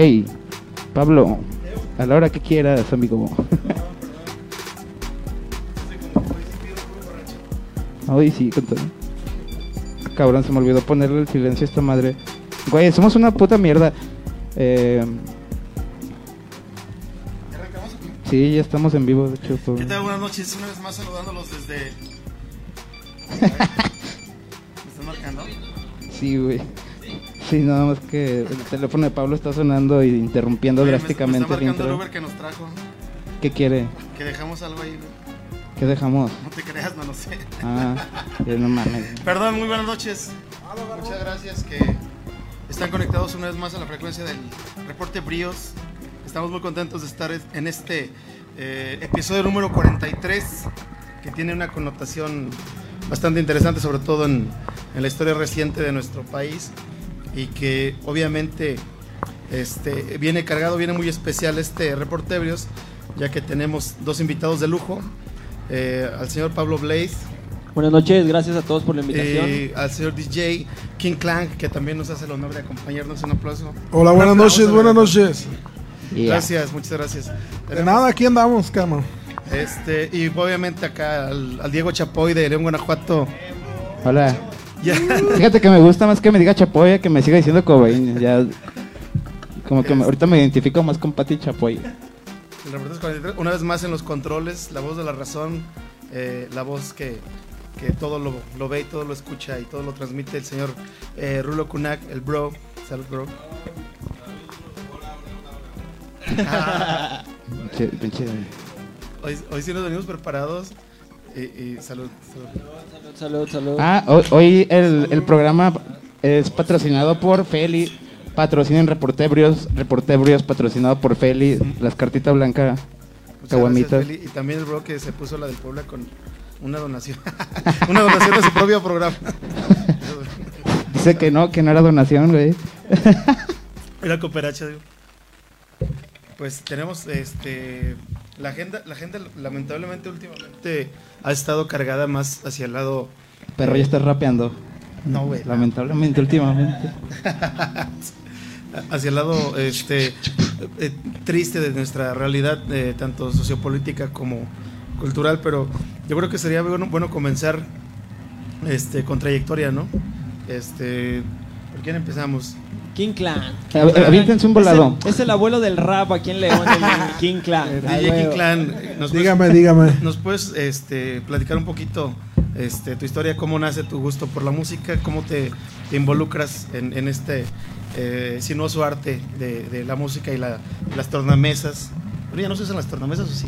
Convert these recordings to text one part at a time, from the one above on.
Hey, Pablo, a la hora que quieras, amigo. Ay, sí, con todo. Cabrón, se me olvidó ponerle el silencio a esta madre. Güey, somos una puta mierda. Eh... Sí, ya estamos en vivo, de hecho. ¿Qué tal? Buenas noches. Una vez más saludándolos desde. ¿Me están marcando? Sí, güey. Sí, nada más que el teléfono de Pablo está sonando y interrumpiendo Oye, me- drásticamente me está marcando el intro. Uber que nos trajo. ¿Qué quiere? Que dejamos algo ahí. ¿Qué dejamos? No te creas, no lo sé. Ah, no mames. Perdón, muy buenas noches. Muchas gracias que están conectados una vez más a la frecuencia del reporte Bríos. Estamos muy contentos de estar en este eh, episodio número 43 que tiene una connotación bastante interesante, sobre todo en, en la historia reciente de nuestro país y que obviamente este, viene cargado, viene muy especial este reporte Bríos, ya que tenemos dos invitados de lujo, eh, al señor Pablo Blaze Buenas noches, gracias a todos por la invitación. eh, al señor DJ King Clank, que también nos hace el honor de acompañarnos. Un aplauso. Hola, buenas aplauso, noches, buenas noches. Yeah. Gracias, muchas gracias. De Tenemos, nada, aquí andamos, cama. Este, y obviamente acá al, al Diego Chapoy de León, Guanajuato. Hola. Ya, Fíjate que me gusta más que me diga Chapoy que me siga diciendo Cobain. Ya. Como que me- ahorita me identifico más con Pati Chapoy. el reportero 43, una vez más en los controles, la voz de la razón, eh, la voz que, que todo lo, lo ve y todo lo escucha y todo lo transmite el señor eh, Rulo Kunak, el bro. Salud, bro. Ah, hoy, hoy sí nos venimos preparados. Y, y salud, salud. Salud, salud, salud. Ah, hoy, hoy el, el programa es patrocinado por Feli. Patrocinen Reportebrios. Reportebrios patrocinado por Feli. Las cartitas blancas. Caguamitas. Feli. Y también el bro que se puso la del Puebla con una donación. una donación de su propio programa. Dice que no, que no era donación, güey. Era cooperacha, digo. Pues tenemos este la agenda, la agenda lamentablemente últimamente ha estado cargada más hacia el lado Perro ya está rapeando. no güey, Lamentablemente, últimamente. hacia el lado este eh, triste de nuestra realidad eh, tanto sociopolítica como cultural, pero yo creo que sería bueno, bueno comenzar este con trayectoria, ¿no? Este, ¿por quién empezamos? King Clan. Un volado. Es el, es el abuelo del rap aquí en León, el King Clan. DJ King huevo. Clan, ¿nos puedes- Dígame, dígame. ¿Nos puedes este, platicar un poquito este, tu historia, cómo nace tu gusto por la música, cómo te, te involucras en, en este eh, sinuoso arte de, de la música y la- las tornamesas? Bueno, ya no se usan las tornamesas o sí.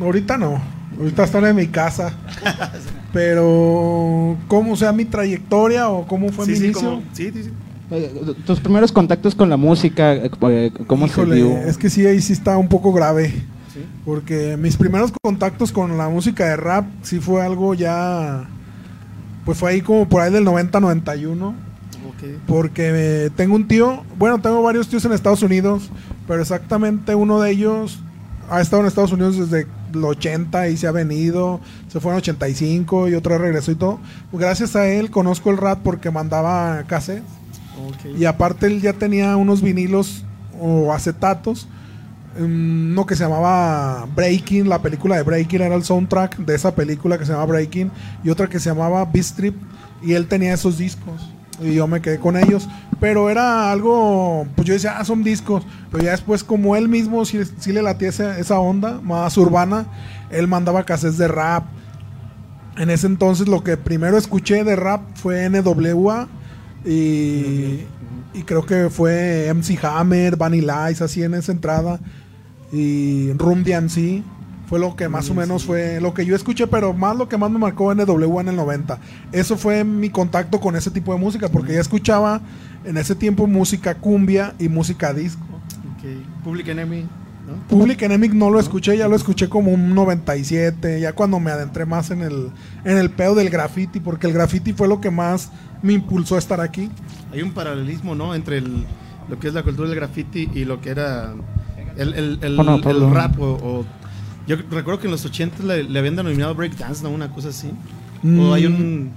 Ahorita no. Ahorita están en mi casa. Pero, ¿cómo sea mi trayectoria o cómo fue sí, mi sí, inicio? como- sí, sí, sí. Tus primeros contactos con la música, eh, eh, ¿cómo Híjole, se dio? es que sí, ahí sí está un poco grave. Sí. Porque mis primeros contactos con la música de rap sí fue algo ya. Pues fue ahí como por ahí del 90-91. Ok. Porque eh, tengo un tío, bueno, tengo varios tíos en Estados Unidos, pero exactamente uno de ellos ha estado en Estados Unidos desde el 80 y se ha venido, se fue en 85 y otra vez regresó y todo. Gracias a él conozco el rap porque mandaba cassettes y aparte él ya tenía unos vinilos o acetatos. mm, Uno que se llamaba Breaking, la película de Breaking era el soundtrack de esa película que se llama Breaking, y otra que se llamaba Beast Trip, y él tenía esos discos, y yo me quedé con ellos. Pero era algo, pues yo decía, ah, son discos, pero ya después, como él mismo sí le latía esa, esa onda más urbana, él mandaba cassettes de rap. En ese entonces, lo que primero escuché de rap fue NWA y, y creo que fue MC Hammer, Vanilla Ice, así en esa entrada. Y Room DMC. Fue lo que más o menos fue lo que yo escuché, pero más lo que más me marcó NWA en el 90. Eso fue mi contacto con ese tipo de música, porque ya escuchaba en ese tiempo música cumbia y música disco. Public Enemy, ¿no? Public Enemy no lo escuché, ya lo escuché como un 97, ya cuando me adentré más en el, en el pedo del graffiti, porque el graffiti fue lo que más me impulsó a estar aquí. Hay un paralelismo, ¿no? Entre el- lo que es la cultura del graffiti y lo que era el, el- el- Bueno, el Pablo. rap. O, o- yo recuerdo que en los 80 le, le habían denominado breakdance, ¿no? Una cosa así. O hay un...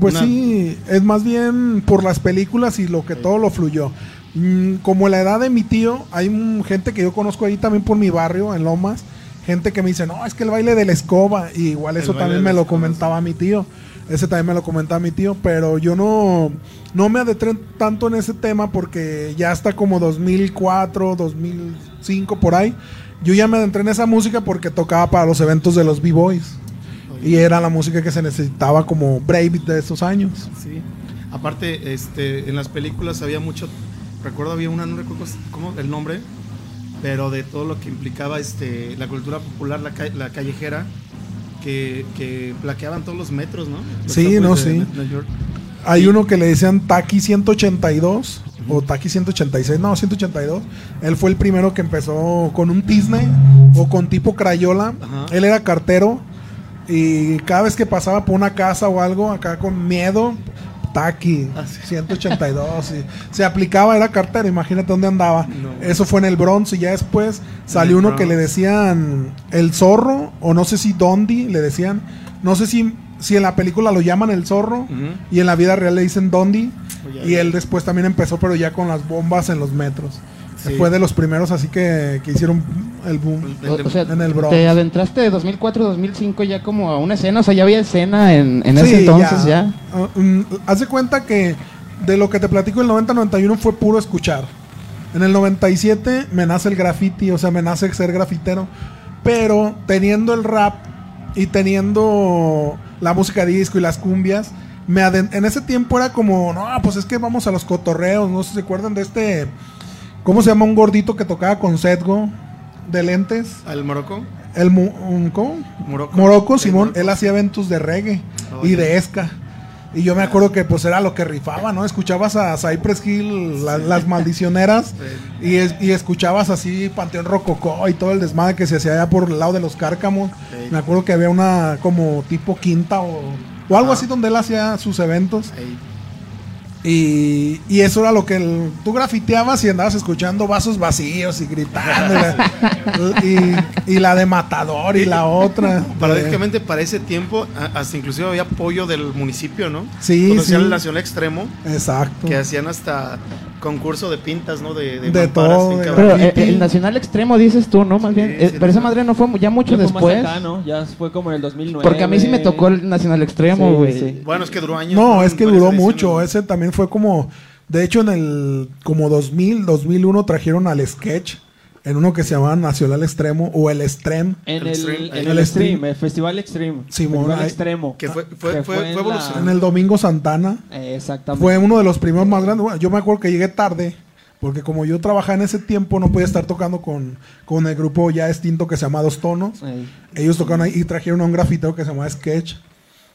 Pues una- sí, es más bien por las películas y lo que todo lo fluyó. Mm, como la edad de mi tío, hay mm, gente que yo conozco ahí también por mi barrio, en Lomas, gente que me dice, no, es que el baile de la escoba, y igual El eso también me lo comentaba mi tío. Ese también me lo comentaba mi tío, pero yo no, no me adentré tanto en ese tema porque ya está como 2004, 2005 por ahí. Yo ya me adentré en esa música porque tocaba para los eventos de los B-Boys. Y era la música que se necesitaba como Breakbeat de esos años. Sí. Aparte, este, en las películas había mucho. Recuerdo había una, no recuerdo cómo el nombre, pero de todo lo que implicaba este, la cultura popular, la, la callejera, que, que plaqueaban todos los metros, ¿no? Los Sí, no, de sí. York. Hay Sí. uno que le decían Taki 182 o Taki 186, no, 182. Él fue el primero que empezó con un Disney o con tipo Crayola. Ajá. Él era cartero y cada vez que pasaba por una casa o algo acá con miedo, Ah, sí. 182. y se aplicaba, era cartero, imagínate dónde andaba. No. Eso fue en el Bronx y ya después salió uno que le decían el zorro o no sé si Dondi le decían. No sé si, si en la película lo llaman el zorro y en la vida real le dicen Dondi. Y él después también empezó, pero ya con las bombas en los metros. Sí. Fue de los primeros así que, que hicieron el boom. El- O, o sea, En el Bronx. te adentraste de 2004 2005 ya como a una escena, o sea, ya había escena en, en ese Sí, entonces ya. Ah, mm, haz de cuenta que de lo que te platico el 90-91 fue puro escuchar. En el 97 me nace el graffiti, o sea, me nace ser grafitero. Pero teniendo el rap y teniendo la música disco y las cumbias, me en ese tiempo era como, no, pues es que vamos a los cotorreos, no sé si se acuerdan de este, ¿cómo se llama un gordito que tocaba con Setgo de lentes? ¿Al Morocco? El mu- un- ¿cómo? Morocco. Morocco, Simón, Morocco. él hacía eventos de reggae Oh, y de esca. Y yo me acuerdo que pues era lo que rifaba, ¿no? Escuchabas a Cypress Hill, la- las maldicioneras, y, es- y escuchabas así Panteón Rococó y todo el desmadre que se hacía allá por el lado de los cárcamos. Sí. Me acuerdo que había una como tipo quinta o, o algo Ah. así donde él hacía sus eventos. Y, y eso era lo que el- tú grafiteabas y andabas escuchando vasos vacíos y gritando. y, la- y- y la de Matador y la otra. Paradójicamente para ese tiempo, hasta inclusive había apoyo del municipio, ¿no? Sí, Cuando hacían sí. el Nacional Extremo, Exacto. que hacían hasta concurso de pintas, ¿no? De, de, De todo, de. Pero eh, el Nacional Extremo dices tú, ¿no? Más Sí, bien. Eh, sí, pero esa madre no fue ya mucho Ya fue más después. acá, ¿no? Ya fue como en el 2009. Porque a mí sí me tocó el Nacional Extremo, güey. sí. Bueno, es que duró años. No, es que duró mucho. Ese también fue como. De hecho, en el. Como 2000, 2001 trajeron al sketch. En uno que se llamaba Nacional Extremo o el. En El el, Extreme. en El el Extreme. Extreme, el Festival Extreme. Simón, Festival ahí- Extremo. Que fue, fue, Que fue, fue fue en el Domingo Santana. Eh, Exactamente. Fue uno de los primeros más grandes. Bueno, yo me acuerdo que llegué tarde. Porque como yo trabajaba en ese tiempo, no podía estar tocando con, con el grupo ya extinto que se llama Dos Tonos. Ey. Ellos tocaron ahí y trajeron a un grafitero que se llamaba Sketch.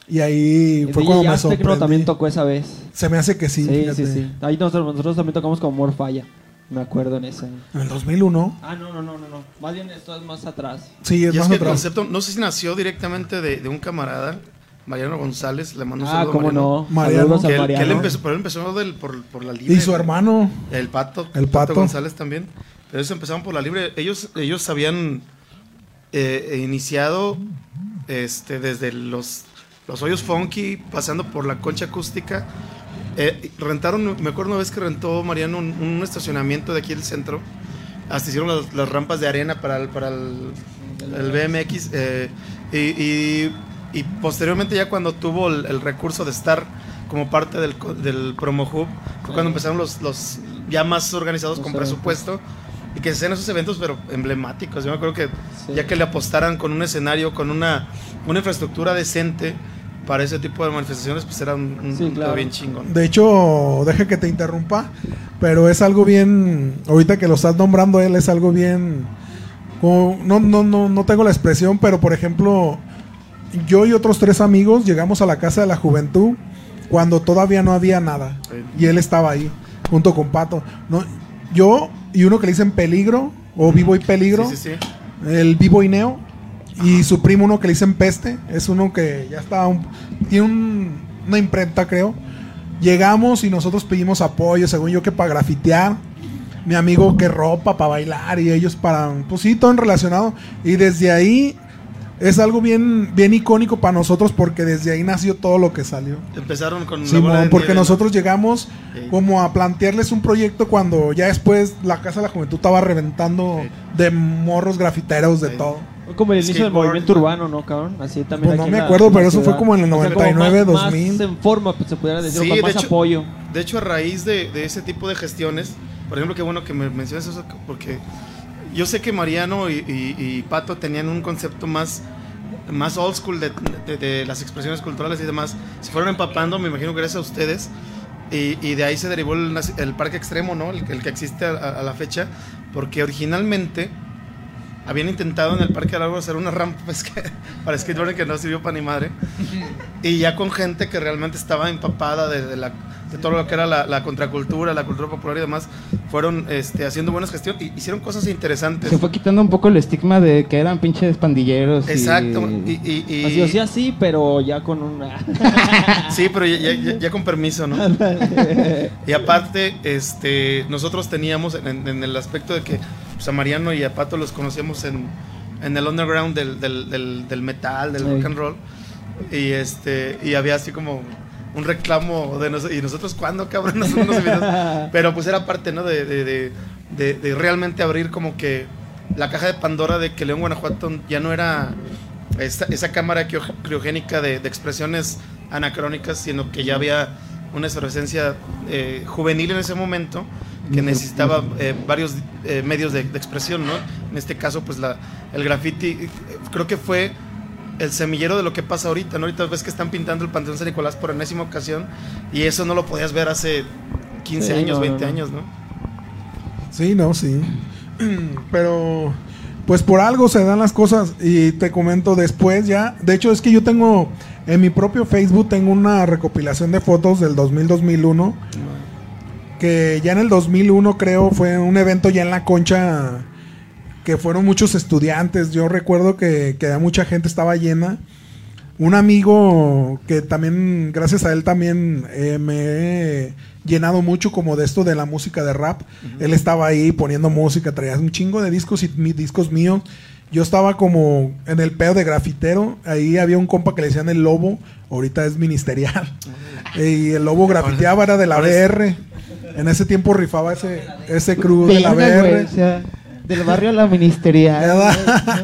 Y ahí El fue DJ cuando me Aztec, ¿no? sorprendí. también tocó esa vez. Se me hace que sí. Sí, sí, fíjate. sí. Ahí nosotros, nosotros también tocamos con Morfalla. Me acuerdo en ese. En el 2001. Ah, no, no, no, no, no. Más bien esto es más atrás. Sí, es Y es más que el concepto, no sé si nació directamente de, de un camarada, Mariano González, le mando un Ah, saludo a cómo Mariano, no. Mariano. Que él, que él empezó, pero él empezó del- por, por la libre. Y su hermano. El Pato. El Pato. González también. Pero ellos empezaron por la libre. Ellos, ellos habían eh, iniciado este, desde los, los hoyos funky, pasando por la concha acústica. Eh, rentaron, me acuerdo una vez que rentó Mariano un, un estacionamiento de aquí del centro. Hasta hicieron las, las rampas de arena para el, para el, el BMX. eh, y, y- y posteriormente ya cuando tuvo el, el recurso de estar como parte del, del Promo Hub, fue cuando empezaron los, los ya más organizados con presupuesto y que se hacían esos eventos pero emblemáticos. Yo me acuerdo que Sí. ya que le apostaran con un escenario, con una, una infraestructura decente para ese tipo de manifestaciones, pues era un, un Sí, punto claro. bien chingón. De hecho, deje que te interrumpa, pero es algo bien, ahorita que lo estás nombrando él, es algo bien, como- no, no, no, no tengo la expresión, pero por ejemplo, yo y otros tres amigos llegamos a la Casa de la Juventud cuando todavía no había nada, y él estaba ahí, junto con Pato. No, yo y uno que le dicen Peligro, o Vivo y Peligro, Sí, sí, sí. el Vivo y Neo. Y su primo, uno que le dicen Peste, es uno que ya está. un- tiene un- una imprenta, creo. Llegamos y nosotros pedimos apoyo, según yo, que para grafitear. Mi amigo que ropa para bailar y ellos para. Pues sí, todo relacionado. Y desde ahí es algo bien, bien icónico para nosotros porque desde ahí nació todo lo que salió. Empezaron con la Simón, bola de porque nieve, ¿no? nosotros llegamos Sí. como a plantearles un proyecto cuando ya después la Casa de la Juventud estaba reventando Sí. de morros grafiteros, de Sí. todo. Fue como el inicio del movimiento urbano, ¿no, cabrón? Así también Pues no me la- acuerdo, la pero eso fue como en el O sea, como 99, más- 2000. Más en forma, pues, se pudiera decir, Sí, con de más hecho- apoyo. De hecho, a raíz de, de ese tipo de gestiones, por ejemplo, qué bueno que me mencionas eso, porque yo sé que Mariano y, y- y Pato tenían un concepto más, más old school de, de- de las expresiones culturales y demás. Se fueron empapando, me imagino, gracias a ustedes. Y, y de ahí se derivó el, el parque extremo, ¿no? El, el que existe a, a- a la fecha, porque originalmente habían intentado en el Parque del Árbol hacer una rampa pues, para skateboarding que no sirvió para ni madre. Y ya con gente que realmente estaba empapada de, de la, de todo lo que era la, la contracultura, la cultura popular y demás, fueron este, haciendo buenas gestiones y hicieron cosas interesantes. Se fue quitando un poco el estigma de que eran pinches pandilleros. Exacto. Y, y- y- Así o sea, sí, pero ya con una... sí, pero ya, ya- ya- ya con permiso, ¿no? Y aparte, este, nosotros teníamos en, en el aspecto de que pues, a Mariano y a Pato los conocíamos en, en el underground del, del- del- del metal, del Sí. rock and roll. Y este y había así como un reclamo de nosotros. ¿Y nosotros cuándo, cabrón? Nosotros nos. Pero pues era parte, ¿no? De, de- de- realmente abrir como que la caja de Pandora de que León, Guanajuato ya no era esa, esa cámara criogénica de, de expresiones anacrónicas, sino que ya había una efervescencia eh, juvenil en ese momento que necesitaba eh, varios eh, medios de, de expresión, ¿no? En este caso, pues la, el graffiti, eh, creo que fue el semillero de lo que pasa ahorita, ¿no? Ahorita ves que están pintando el Panteón San Nicolás por enésima ocasión y eso no lo podías ver hace 15 Sí, años, no, 20 no, no. años, ¿no? Sí, no, sí. Pero, pues por algo se dan las cosas. Y te comento después ya. De hecho, es que yo tengo en mi propio Facebook tengo una recopilación de fotos del 2000-2001. Que ya en el 2001 creo fue un evento ya en la concha. Que fueron muchos estudiantes. Yo recuerdo que, que mucha gente estaba llena. Un amigo que también, gracias a él también eh, me he llenado mucho como de esto de la música de rap. Él estaba ahí poniendo música, traía un chingo de discos y mi- discos míos. Yo estaba como en el pedo de grafitero. Ahí había un compa que le decían el lobo, ahorita es ministerial. y el lobo grafiteaba, era de la BR. En ese tiempo rifaba ese, ese crew de la BR. o sea, del barrio a la ministerial.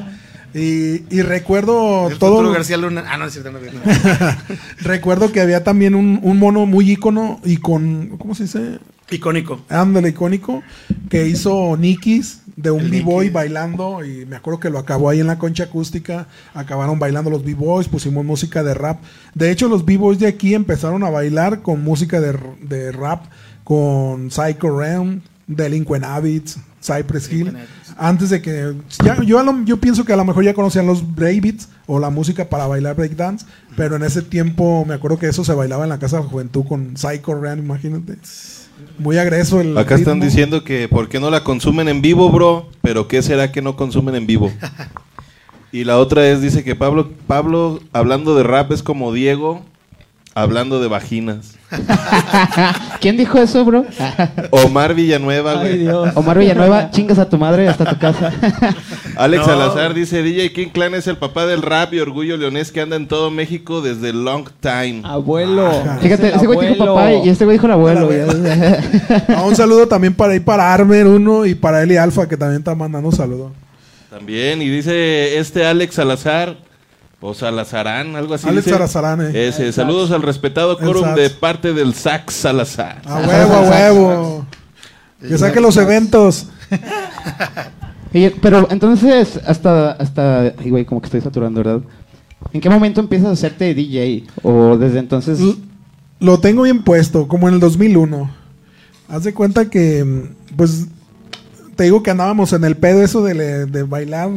Y, y recuerdo El todo. García Luna. Ah, no, es cierto, no, no. Recuerdo que había también un, un mono muy ícono y con. ¿Cómo se dice? Icónico. Ándale, icónico. Que hizo Nikis de un b-boy bailando. Y me acuerdo que lo acabó ahí en la concha acústica. Acabaron bailando los b-boys. Pusimos música de rap. De hecho, los b-boys de aquí empezaron a bailar con música de, de rap. Con Psycho Realm, Delinquent Habits, Cypress Hill. Antes de que. ya- yo, a lo- yo pienso que a lo mejor ya conocían los breakbeats o la música para bailar breakdance. Pero en ese tiempo me acuerdo que eso se bailaba en la casa de la juventud con Psycho Realm, imagínate. Muy agreso el. Acá están diciendo que por qué no la consumen en vivo, bro, pero qué será que no consumen en vivo. Y la otra es, dice que Pablo, Pablo hablando de rap es como Diego hablando de vaginas. ¿Quién dijo eso, bro? Omar Villanueva, Ay, güey. Dios. Omar Villanueva, chingas a tu madre hasta tu casa. Alex No. Salazar dice, DJ King Clan es el papá del rap y orgullo leonés que anda en todo México desde long time. Abuelo. Fíjate, Es ese güey dijo papá y este güey dijo el abuelo. Ah, un saludo también para ahí para Armer uno y para Eli Alfa que también está mandando un saludo. También, y dice este Alex Salazar, o Salazarán, algo así. Alex. Salazarán, eh. Ese, saludos al respetado quórum de parte del Sax Salazar. A huevo, a huevo. Que saque los eventos. Pero entonces, hasta, hasta, güey, como que estoy saturando, ¿verdad? ¿En qué momento empiezas a hacerte DJ? O desde entonces... L- Lo tengo bien puesto, como en el 2001. Haz de cuenta que, mm, pues, te digo que andábamos en el pedo eso de, le- de bailar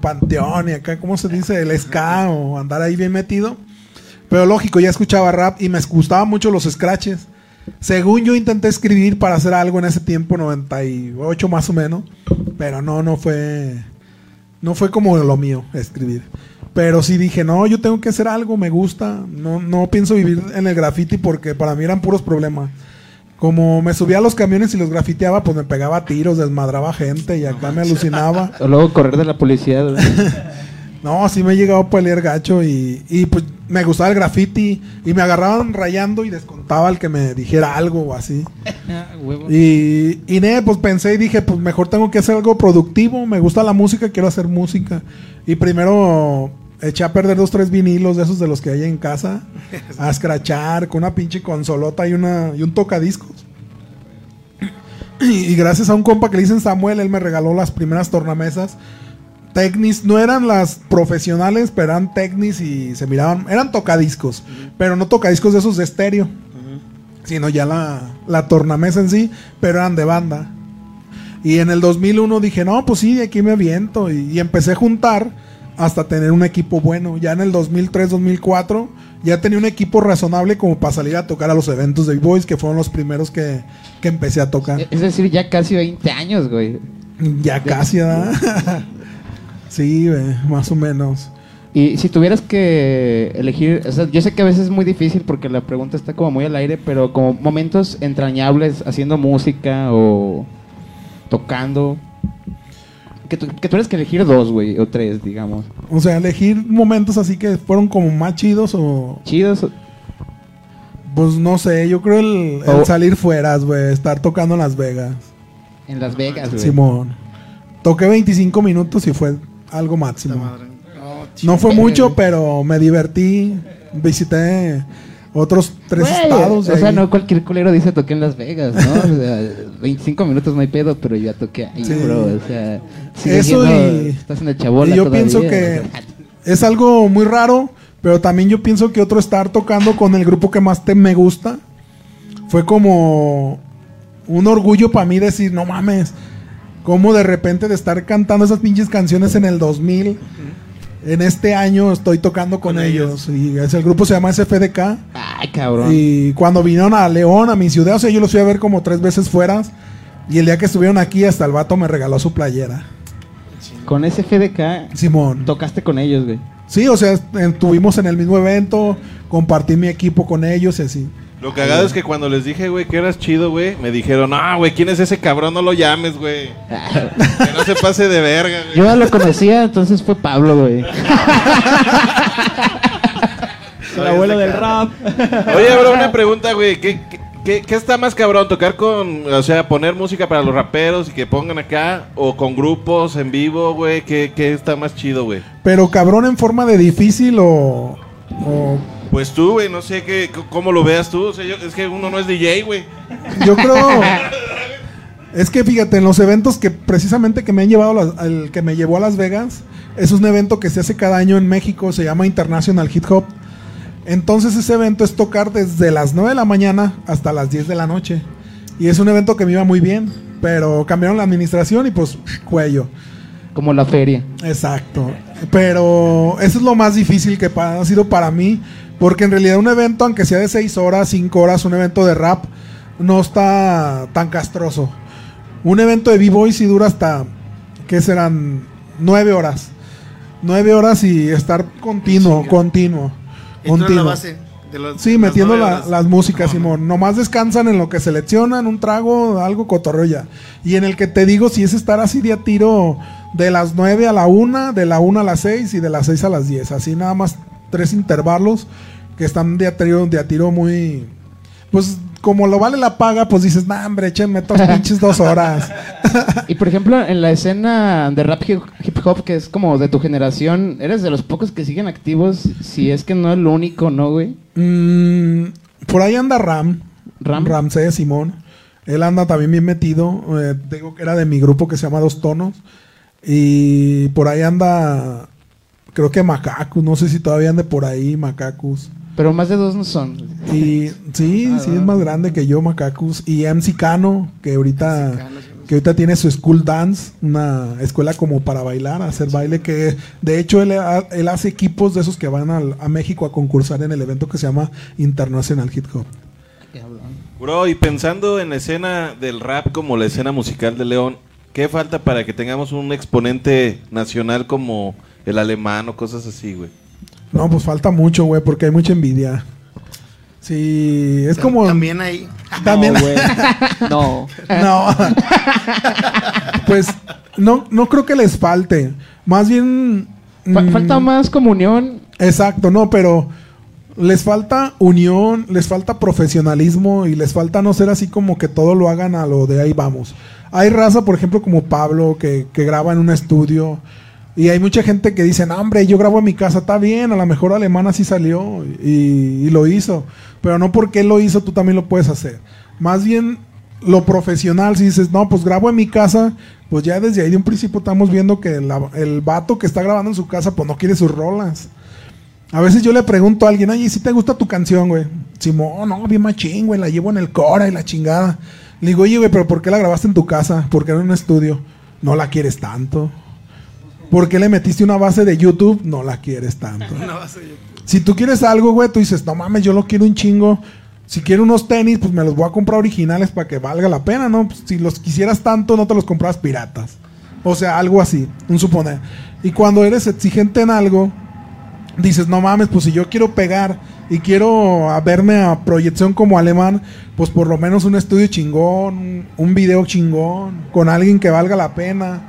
panteón y acá, ¿cómo se dice? El ska o andar ahí bien metido. Pero lógico, ya escuchaba rap y me gustaban mucho los scratches. Según yo intenté escribir para hacer algo en ese tiempo, 98 más o menos. Pero no, no fue. No fue como lo mío, escribir. Pero sí dije, no, yo tengo que hacer algo, me gusta. No, no pienso vivir en el graffiti porque para mí eran puros problemas. Como me subía a los camiones y los grafiteaba, pues me pegaba tiros, desmadraba gente y acá me alucinaba. O luego correr de la policía. ¿verdad? No, sí me he llegado a pelear gacho y, y pues me gustaba el graffiti y me agarraban rayando y descontaba al que me dijera algo o así. Y, y ne, pues pensé y dije, pues mejor tengo que hacer algo productivo. Me gusta la música, quiero hacer música. Y primero eché a perder dos, tres vinilos de esos de los que hay en casa. A escrachar con una pinche consolota y, una, y un tocadiscos. Y, gracias a un compa que le dicen Samuel, él me regaló las primeras tornamesas. Technis, no eran las profesionales, pero eran Technis y se miraban, eran tocadiscos, pero no tocadiscos de esos de estéreo, sino ya la, la tornamesa en sí, pero eran de banda. Y en el 2001 dije, no, pues sí, aquí me aviento. Y empecé a juntar hasta tener un equipo bueno. Ya en el 2003, 2004, ya tenía un equipo razonable como para salir a tocar a los eventos de B-Boys, que fueron los primeros que, que empecé a tocar. Es decir, ya casi 20 años, güey. Ya casi, ¿verdad? sí, güey, más o menos. Y si tuvieras que elegir, o sea, yo sé que a veces es muy difícil porque la pregunta está como muy al aire, pero como momentos entrañables haciendo música o tocando, que, que tuvieras que elegir dos, güey, o tres, digamos. O sea, elegir momentos así que fueron como más chidos o... Chidos. o- Pues no sé, yo creo el, el O- salir fueras, güey, estar tocando en Las Vegas. En Las Vegas, güey. Simón. Toqué 25 minutos y fue algo máximo. madre. No, No fue mucho, pero me divertí. Visité otros tres Güey, estados. O sea, no cualquier culero dice toqué en Las Vegas, ¿no? O sea, 25 minutos no hay pedo, pero ya toqué ahí, Sí. bro. O sea, Eso siendo- y- estás en el chabola y yo todavía, pienso que es algo muy raro, pero también yo pienso que otro estar tocando con el grupo que más te me gusta fue como un orgullo para mí decir, no mames, como de repente de estar cantando esas pinches canciones en el 2000, en este año estoy tocando con, Con ellos. Y es, el grupo se llama SFDK. Ay, cabrón. Y cuando vinieron a León, a mi ciudad, o sea, yo los fui a ver como tres veces fuera. Y el día que estuvieron aquí, hasta el vato me regaló su playera. Con ese FDK Simón. tocaste con ellos, güey. Sí, o sea, estuvimos en el mismo evento, compartí mi equipo con ellos y así. Lo cagado es que cuando les dije, güey, que eras chido, güey, me dijeron, ah, güey, ¿quién es ese cabrón? No lo llames, güey. Que no se pase de verga, güey. Yo ya lo conocía, entonces fue Pablo, güey. El abuelo del rap. Oye, bro, una pregunta, güey. ¿Qué, qué, qué- qué está más cabrón? ¿Tocar con, o sea, poner música para los raperos y que pongan acá? ¿O con grupos en vivo, güey? ¿Qué, qué está más chido, güey? Pero cabrón en forma de difícil o... o- Pues tú, güey, no sé qué, cómo lo veas tú. O sea, yo- es que uno no es DJ, güey. yo creo... es que fíjate, en los eventos que precisamente que me han llevado, las- el que me llevó a Las Vegas, es un evento que se hace cada año en México, se llama International Hip Hop. Entonces ese evento es tocar desde las 9 de la mañana hasta las 10 de la noche. Y es un evento que me iba muy bien, pero cambiaron la administración y pues cuello. Como la feria. Exacto. Pero eso es lo más difícil que ha sido para mí. Porque en realidad un evento, aunque sea de 6 horas, 5 horas, un evento de rap, no está tan castroso. Un evento de B-Boy sí dura hasta, ¿qué serán? 9 horas. 9 horas y estar continuo, continuo. Continuo. base de los- Sí, metiendo la- las músicas, No, Simón. Nomás descansan en lo que seleccionan, un trago, algo cotorreo ya. Y en el que te digo, si es estar así de a tiro de las 9 a la 1, de la 1 a las 6 y de las 6 a las 10. Así nada más tres intervalos que están de a tiro, de a tiro muy... Pues como lo vale la paga, pues dices, nah, hombre, échenme estas pinches dos horas. Y por ejemplo, en la escena de rap hip hop, que es como de tu generación, eres de los pocos que siguen activos, si es que no el único, ¿no, güey? Mm, por ahí anda Ram. Ram. Ramsés Simón. Él anda también bien metido. eh, digo que era de mi grupo que se llama Dos Tonos. Y por ahí anda, creo que Macacus. No sé si todavía ande por ahí Macacus. Pero más de dos no son. Y sí, sí es más grande que yo Macacus. Y MC Cano, que ahorita, que ahorita tiene su School Dance, una escuela como para bailar, hacer baile. Que de hecho él, él hace equipos de esos que van al- a México a concursar en el evento que se llama International Hip Hop. Bro, y pensando en la escena del rap como la escena musical de León, ¿qué falta para que tengamos un exponente nacional como el alemán o cosas así, güey? No, pues falta mucho, güey, porque hay mucha envidia. Sí, es como... También ahí. También... No, güey. No. No. pues no, no creo que les falte. Más bien, Fa- Mm. Falta más comunión. Exacto, no, pero les falta unión, les falta profesionalismo y les falta no ser así como que todo lo hagan a lo de ahí vamos. Hay raza, por ejemplo, como Pablo, que, que graba en un estudio. Y hay mucha gente que dice, no, hombre, yo grabo en mi casa, está bien, a lo mejor alemán así salió y, lo hizo. Pero no porque lo hizo, tú también lo puedes hacer. Más bien lo profesional, si dices, no, pues grabo en mi casa, pues ya desde ahí de un principio estamos viendo que el vato que está grabando en su casa, pues no quiere sus rolas. A veces yo le pregunto a alguien, oye, si te gusta tu canción, güey? Simón, no, bien machín, güey, la llevo en el Cora y la chingada. Le digo, oye, güey, pero ¿por qué la grabaste en tu casa? Porque era en un estudio. No la quieres tanto. ¿Por qué le metiste una base de YouTube? No la quieres tanto. Si tú quieres algo, güey, tú dices, no mames, yo lo quiero un chingo. Si quiero unos tenis, pues me los voy a comprar originales para que valga la pena, ¿no? Pues, si los quisieras tanto, no te los compras piratas. O sea, algo así, un suponer. Y cuando eres exigente en algo, dices, no mames, pues si yo quiero pegar y quiero verme a proyección como alemán, pues por lo menos un estudio chingón, un video chingón, con alguien que valga la pena,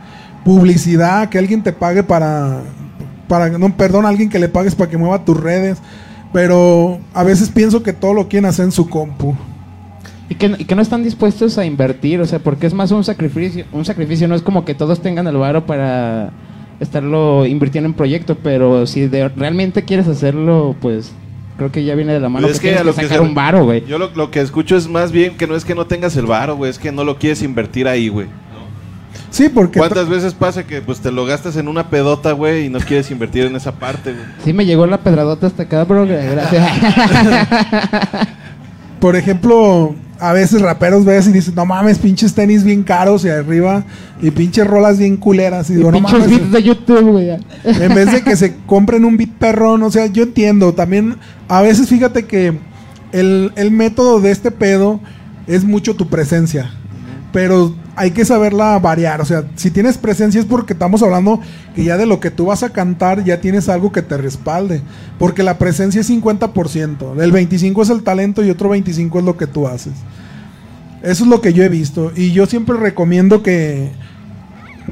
publicidad, que alguien te pague para, para no, perdón, alguien que le pagues para que mueva tus redes, pero a veces pienso que todo lo quieren hacer en su compu. Y que, y que no están dispuestos a invertir, o sea, porque es más un sacrificio, un sacrificio, no es como que todos tengan el varo para estarlo invirtiendo en proyecto, pero si de- realmente quieres hacerlo, pues creo que ya viene de la mano Pues que, tienes que sacar se- un varo, güey. Yo lo, lo que escucho es más bien que no es que no tengas el varo, güey, es que no lo quieres invertir ahí, güey. Sí, porque ¿Cuántas veces pasa que pues te lo gastas en una pedota, güey, y no quieres invertir en esa parte, güey? Sí me llegó la pedradota hasta acá, bro, gracias. Por ejemplo, a veces raperos ves y dices, no mames, pinches tenis bien caros y arriba, y pinches rolas bien culeras. Y digo, no Pinches mames. beats de YouTube, güey. En vez de que se compren un beat perrón, o sea, yo entiendo. También, a veces fíjate que el, el método de este pedo es mucho tu presencia. Pero hay que saberla variar. O sea, si tienes presencia es porque estamos hablando que ya de lo que tú vas a cantar ya tienes algo que te respalde. Porque la presencia es 50%. El 25% es el talento y otro 25% es lo que tú haces. Eso es lo que yo he visto. Y yo siempre recomiendo que,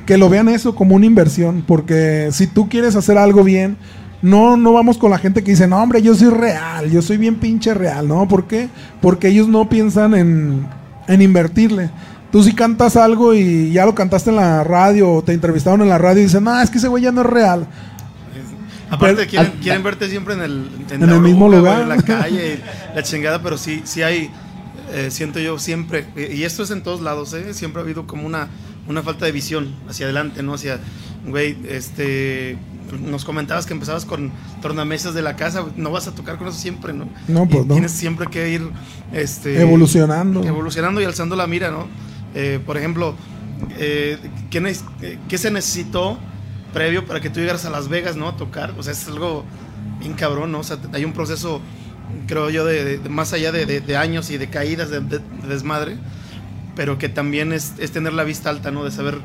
que lo vean eso como una inversión. Porque si tú quieres hacer algo bien, no, no vamos con la gente que dice, no, hombre, yo soy real, yo soy bien pinche real, ¿no? ¿Por qué? Porque ellos no piensan en, en invertirle. Tú si cantas algo y ya lo cantaste en la radio o te entrevistaron en la radio y dicen, no, es que ese güey ya no es real. Aparte, quieren, quieren verte siempre en el, En el mismo lugar. En la calle, la chingada, pero sí, sí hay, eh, siento yo siempre, y esto es en todos lados, ¿eh? siempre ha habido como una, una falta de visión hacia adelante, ¿no? Hacia, güey, este, nos comentabas que empezabas con tornamesas de la casa, no vas a tocar con eso siempre, ¿no? No, pues Y no. Tienes siempre que ir, este... Evolucionando. Evolucionando y alzando la mira, ¿no? Eh, por ejemplo, eh, ¿qué, qué se necesitó previo para que tú llegaras a Las Vegas, ¿no? A tocar. O sea, es algo bien cabrón, ¿no? O sea, hay un proceso, creo yo, de, de- más allá de, de- de años y de caídas, de desmadre, pero que también es, es tener la vista alta, ¿no? De saber,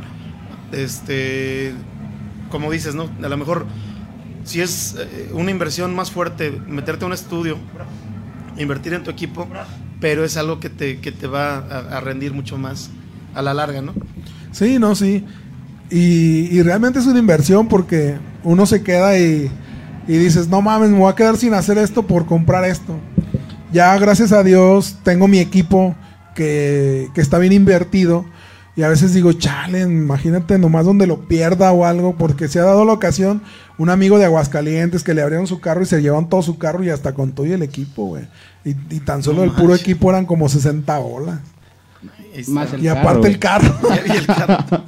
este, como dices, ¿no? A lo mejor, si es eh, una inversión más fuerte, meterte a un estudio, invertir en tu equipo, pero es algo que te, que te va a, rendir mucho más a la larga, ¿no? Sí, no, sí. Y, y realmente es una inversión porque uno se queda y, y dices, no mames, me voy a quedar sin hacer esto por comprar esto. Ya gracias a Dios tengo mi equipo que, que está bien invertido. Y a veces digo, chale, imagínate nomás donde lo pierda o algo, porque se ha dado la ocasión un amigo de Aguascalientes que le abrieron su carro y se llevaron todo su carro y hasta con todo y el equipo, güey. Y, y tan solo No el puro equipo eran como 60 bolas. Más Y carro, aparte güey. el carro. Y el carro,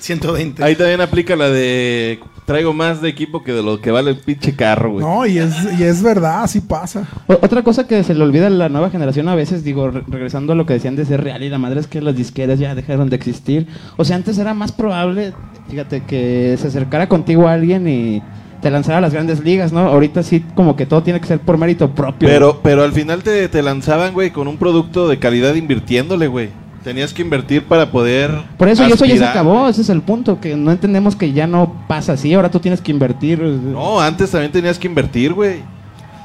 120. Ahí también aplica la de traigo más de equipo que de lo que vale el pinche carro, güey. No, y es, y es verdad, así pasa. O- Otra cosa que se le olvida a la nueva generación a veces, digo, re- regresando a lo que decían de ser real y la madre es que las disqueras ya dejaron de existir. O sea, antes era más probable, fíjate, que se acercara contigo alguien y te lanzara a las grandes ligas, ¿no? Ahorita sí como que todo tiene que ser por mérito propio. Pero, pero al final te, te lanzaban, güey, con un producto de calidad invirtiéndole, güey. Tenías que invertir para poder. Por eso, y eso ya se acabó, ese es el punto, que no entendemos que ya no pasa así, ahora tú tienes que invertir. No, antes también tenías que invertir, güey.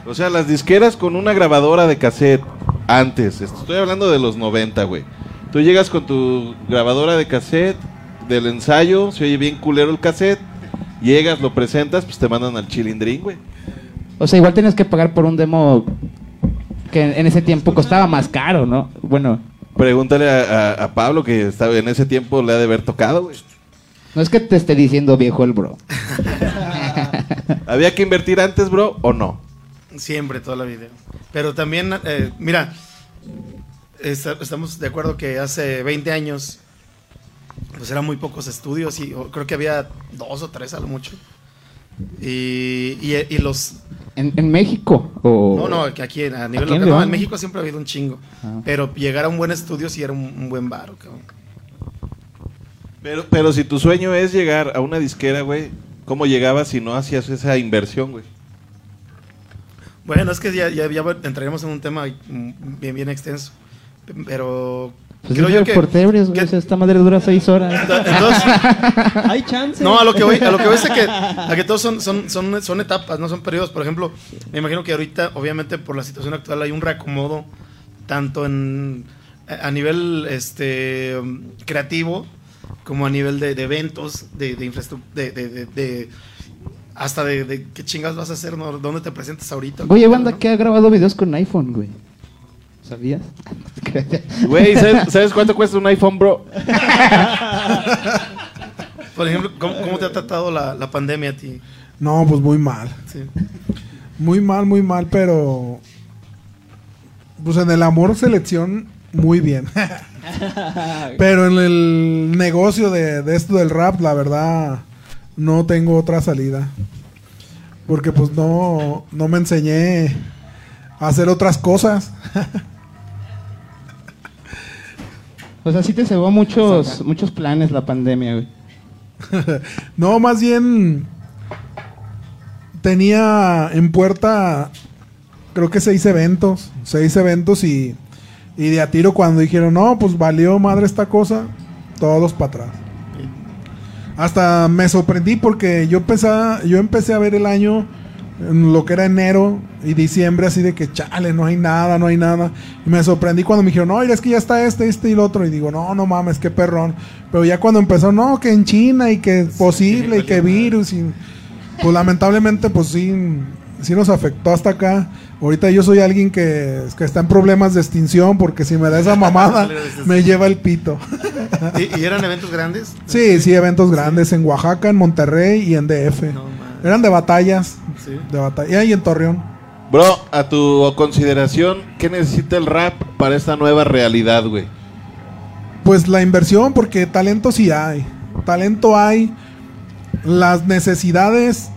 O sea, las disqueras con una grabadora de cassette, antes, estoy hablando de los 90, güey. Tú llegas con tu grabadora de cassette del ensayo, se oye bien culero el cassette, Llegas, lo presentas, pues te mandan al chilindrín, güey. O sea, igual tenías que pagar por un demo que en ese tiempo costaba más caro, ¿no? Bueno, Pregúntale a, a- a Pablo que estaba en ese tiempo le ha de haber tocado, güey. no es que te esté diciendo viejo el bro. ¿Había que invertir antes, bro, o no? Siempre, toda la vida. Pero también, eh, mira, esta- estamos de acuerdo que hace 20 años, pues eran muy pocos estudios y o- creo que había dos o tres a lo mucho. Y, y- y los... ¿En, en México? O... No, no, que aquí en- a nivel Aquí en local, no, León. en México siempre ha habido un chingo. Ah. Pero llegar a un buen estudio sí era un, un buen varo, cabrón. Pero, pero si tu sueño es llegar a una disquera, güey, ¿cómo llegabas si no hacías esa inversión, güey? Bueno, es que ya, ya, ya entraríamos en un tema mm, bien, bien extenso. Pero Pues creo yo que... portebrios, güey, que- esta madre dura seis horas. entonces, Hay chance. No, a lo que voy, a lo que voy es a que, a que todos son, son, son, son etapas, no son periodos. Por ejemplo, me imagino que ahorita, obviamente, por la situación actual, hay un reacomodo tanto en a nivel este creativo como a nivel de, de eventos, de, de infraestructura, de, de- de- de- hasta de, de qué chingas vas a hacer, ¿no? ¿Dónde te presentas ahorita? Oye, banda ¿no? que ha grabado videos con iPhone, güey. ¿Sabías? Güey, ¿sabes, sabes cuánto cuesta un iPhone, bro? Por ejemplo, ¿cómo, cómo te ha tratado la, la pandemia a ti? No, pues muy mal. Sí. Muy mal, muy mal, pero. Pues en el amor selección, muy bien. pero en el negocio de, de esto del rap, la verdad, no tengo otra salida. Porque pues no, no me enseñé a hacer otras cosas. O sea, sí te cebó muchos, muchos planes la pandemia, güey. No, más bien tenía en puerta creo que seis eventos, seis eventos y, y de a tiro cuando dijeron, no, pues valió madre esta cosa, todos para atrás. Hasta me sorprendí porque yo empecé, a- yo empecé a ver el año en lo que era enero y diciembre así de que chale, no hay nada, no hay nada. Y me sorprendí cuando me dijeron, no, es que ya está este, este y el otro. Y digo, no, no mames, qué perrón. Pero ya cuando empezó, no, que en China y que es posible y que virus y pues lamentablemente pues sí, sí nos afectó hasta acá. Ahorita yo soy alguien que, que está en problemas de extinción porque si me da esa mamada me lleva el pito. ¿Y, y eran eventos grandes? Sí, sí, eventos grandes en Oaxaca, en Monterrey y en DF. No. Eran de batallas. Sí. De batalla. Y en Torreón. Bro, a tu consideración, ¿qué necesita el rap para esta nueva realidad, güey? Pues la inversión, porque talento sí hay. Talento hay. Las necesidades,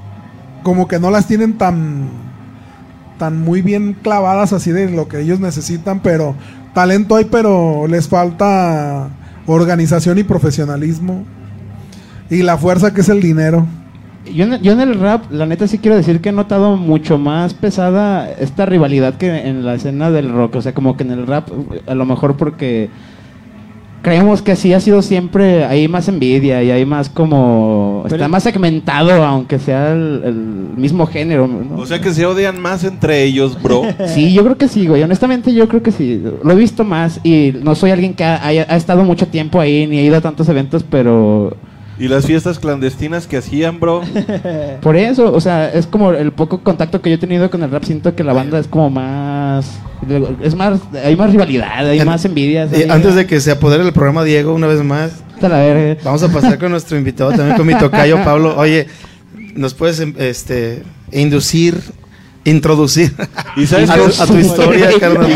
como que no las tienen tan, tan muy bien clavadas así de lo que ellos necesitan, pero talento hay, pero les falta organización y profesionalismo. Y la fuerza que es el dinero. Yo en, yo en el rap, la neta sí quiero decir que he notado mucho más pesada esta rivalidad que en la escena del rock. O sea, como que en el rap, a lo mejor porque creemos que así ha sido siempre, hay más envidia y hay más como... Pero- está más segmentado, aunque sea el, el mismo género. ¿no? O sea que se odian más entre ellos, bro. Sí, yo creo que sí, güey. Honestamente, yo creo que sí. Lo he visto más y no soy alguien que ha, haya- ha estado mucho tiempo ahí ni ha ido a tantos eventos, pero Y las fiestas clandestinas que hacían, bro. por eso, o sea, es como el poco contacto que yo he tenido con el rap. Siento que la banda es como más. Es más. Hay más rivalidad, hay En- más envidias. Antes de que se apodere el programa Diego, una vez más, Está la verga. vamos a pasar con nuestro invitado, también con mi tocayo Pablo. Oye, ¿nos puedes este, inducir, introducir ¿Y sabes a, qué? tu, a tu historia, carnal,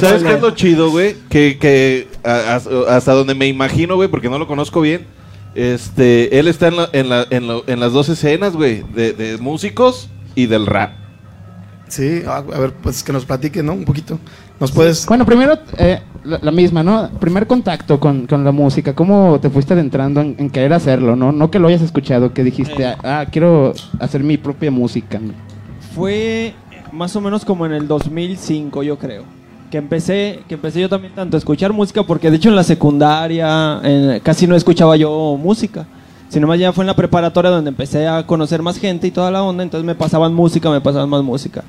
sabes qué es lo chido, güey? Que, que a- a- hasta donde me imagino, güey, porque no lo conozco bien, este, él está en, la- en, la- en, lo- en las dos escenas, güey, de, de músicos y del rap. Sí, a, ver, pues que nos platique, ¿no? Un poquito. ¿Nos puedes...? Bueno, primero, eh, la, la misma, ¿no? Primer contacto con, con la música. ¿Cómo te fuiste adentrando en, en querer hacerlo, no? No que lo hayas escuchado, que dijiste, ah, quiero hacer mi propia música. Fue más o menos como en el 2005, yo creo. Que empecé, que empecé yo también tanto a escuchar música, porque de hecho en la secundaria en- casi no escuchaba yo música. Sino más ya fue en la preparatoria donde empecé a conocer más gente y toda la onda, entonces me pasaban música, me pasaban más música.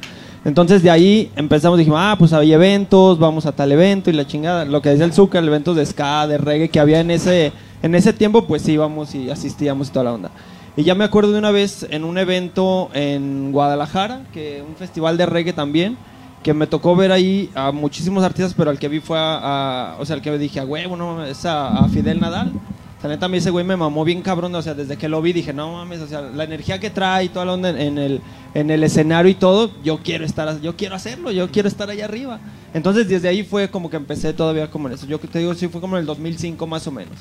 Entonces de ahí empezamos, dijimos, ah, pues había eventos, vamos a tal evento y la chingada. Lo que decía el Zucker, eventos de ska, de reggae que había en ese, en ese tiempo, pues íbamos y asistíamos y toda la onda. Y ya me acuerdo de una vez en un evento en Guadalajara, que un festival de reggae también, que me tocó ver ahí a muchísimos artistas, pero al que vi fue a, o sea, al que dije, a huevo, no es a, Fidel Nadal. O sea, neta, a mí ese güey me mamó bien cabrón, o sea, desde que lo vi dije, no mames, o sea, la energía que trae y toda la onda en, el, en el escenario y todo, yo quiero estar, yo quiero hacerlo, yo quiero estar allá arriba. Entonces, desde ahí fue como que empecé todavía como en eso. Yo te digo, sí, fue como en el 2005 más o menos.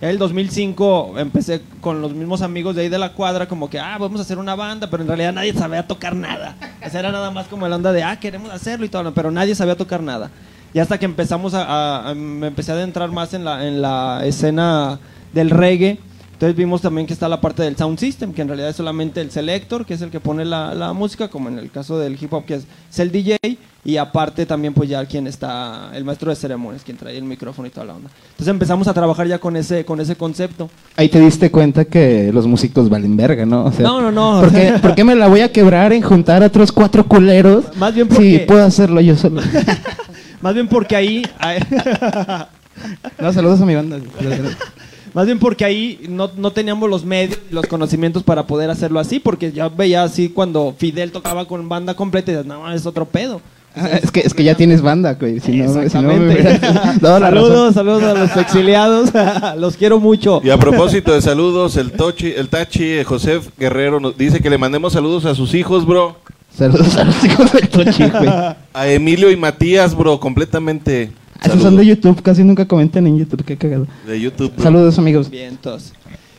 En el 2005 empecé con los mismos amigos de ahí de la cuadra, como que, ah, vamos a hacer una banda, pero en realidad nadie sabía tocar nada. O era nada más como la onda de, ah, queremos hacerlo y todo, pero nadie sabía tocar nada. Y hasta que empezamos a, a- a- me empecé a adentrar más en la, en la escena del reggae. Entonces vimos también que está la parte del sound system, que en realidad es solamente el selector, que es el que pone la, la música, como en el caso del hip hop, que es, es el DJ, y aparte también pues ya quien está, el maestro de ceremonias, quien trae el micrófono y toda la onda. Entonces empezamos a trabajar ya con ese, con ese concepto. Ahí te diste cuenta que los músicos valen verga, ¿no? O sea, No, no, no. ¿por qué, por qué me la voy a quebrar en juntar a otros cuatro culeros? Más bien Sí, porque- puedo hacerlo yo solo. Más bien porque ahí... No, saludos a mi banda. Más bien porque ahí no, no teníamos los medios y los conocimientos para poder hacerlo así, porque ya veía así cuando Fidel tocaba con banda completa y decías, no, es otro pedo. Ah, es, que, es que ya tienes banda, güey. Si no, si no me saludos, saludos a los exiliados, los quiero mucho. Y a propósito de saludos, el Tochi, el Tachi, eh, José Guerrero nos dice que le mandemos saludos a sus hijos, bro. Saludos a los hijos del Tochi, güey. A Emilio y Matías, bro, completamente. Esos son de YouTube, casi nunca comentan en YouTube, qué cagado. De YouTube. Saludos, amigos. Vientos.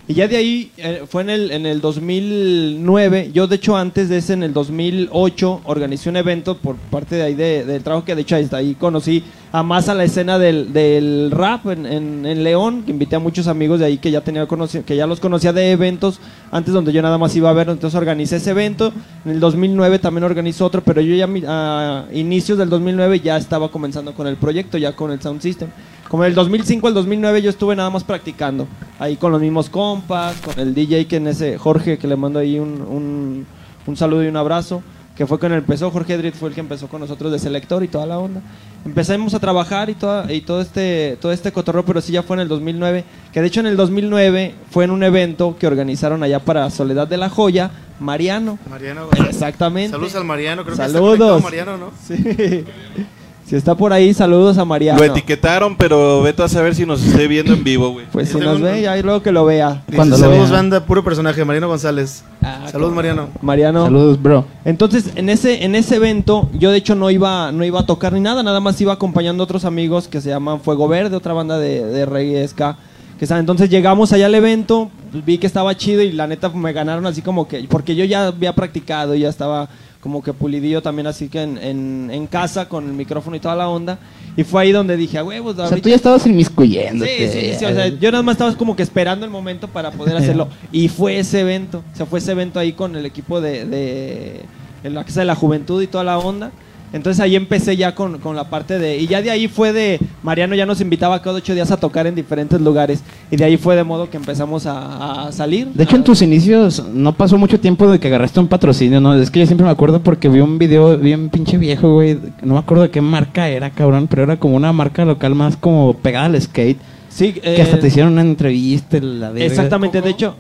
Y ya de ahí eh, fue en el, en el 2009. Yo, de hecho, antes de ese, en el 2008, organicé un evento por parte de ahí de- del trabajo que de hecho ahí conocí a más a la escena del, del rap en, en- León. Que invité a muchos amigos de ahí que ya tenía que ya los conocía de eventos antes donde yo nada más iba a ver. Entonces organicé ese evento. En el 2009 también organizó otro, pero yo ya a inicios del 2009 ya estaba comenzando con el proyecto, ya con el sound system. Como del 2005 al 2009 yo estuve nada más practicando. Ahí con los mismos compas, con el DJ que en ese Jorge, que le mando ahí un, un, un saludo y un abrazo, que fue con el empezó. Jorge Drit fue el que empezó con nosotros de Selector y toda la onda. Empezamos a trabajar y, toda, y todo, este, todo este cotorreo, pero sí ya fue en el 2009. Que de hecho en el 2009 fue en un evento que organizaron allá para Soledad de la Joya, Mariano. Mariano. Exactamente. Saludos al Mariano, creo que está Saludos. Mariano, ¿no? Sí. Si está por ahí, saludos a Mariano. Lo etiquetaron, pero vete a saber si nos esté viendo en vivo, güey. Pues si nos ve, ahí luego que lo vea. Cuando lo Saludos, vea. banda, puro personaje, Mariano González. Ah, Saludos, Mariano. Mariano. Saludos, bro. Entonces, en ese, en ese evento, yo de hecho no iba, no iba a tocar ni nada, nada más iba acompañando a otros amigos que se llaman Fuego Verde, otra banda de, de reggae ska. Que está- entonces llegamos allá al evento, vi que estaba chido y la neta me ganaron así como que, porque yo ya había practicado, ya estaba como que pulidillo también así que en, en, en casa con el micrófono y toda la onda. Y fue ahí donde dije, a huevos, O sea, ahorita- tú ya estabas inmiscuyéndote. Sí, sí, sí, o sea, yo nada más estaba como que esperando el momento para poder hacerlo. Y fue ese evento, o sea, fue ese evento ahí con el equipo de, de, en la Casa de la Juventud y toda la onda. Entonces ahí empecé ya con, con la parte de... Y ya de ahí fue de... Mariano ya nos invitaba cada ocho días a tocar en diferentes lugares. Y de ahí fue de modo que empezamos a, a salir. De hecho, en tus inicios no pasó mucho tiempo de que agarraste un patrocinio, ¿no? Es que yo siempre me acuerdo porque vi un video bien pinche viejo, güey. No me acuerdo de qué marca era, cabrón, pero era como una marca local más como pegada al skate. Sí, Que hasta eh, te hicieron una entrevista, la verga. Exactamente, de hecho,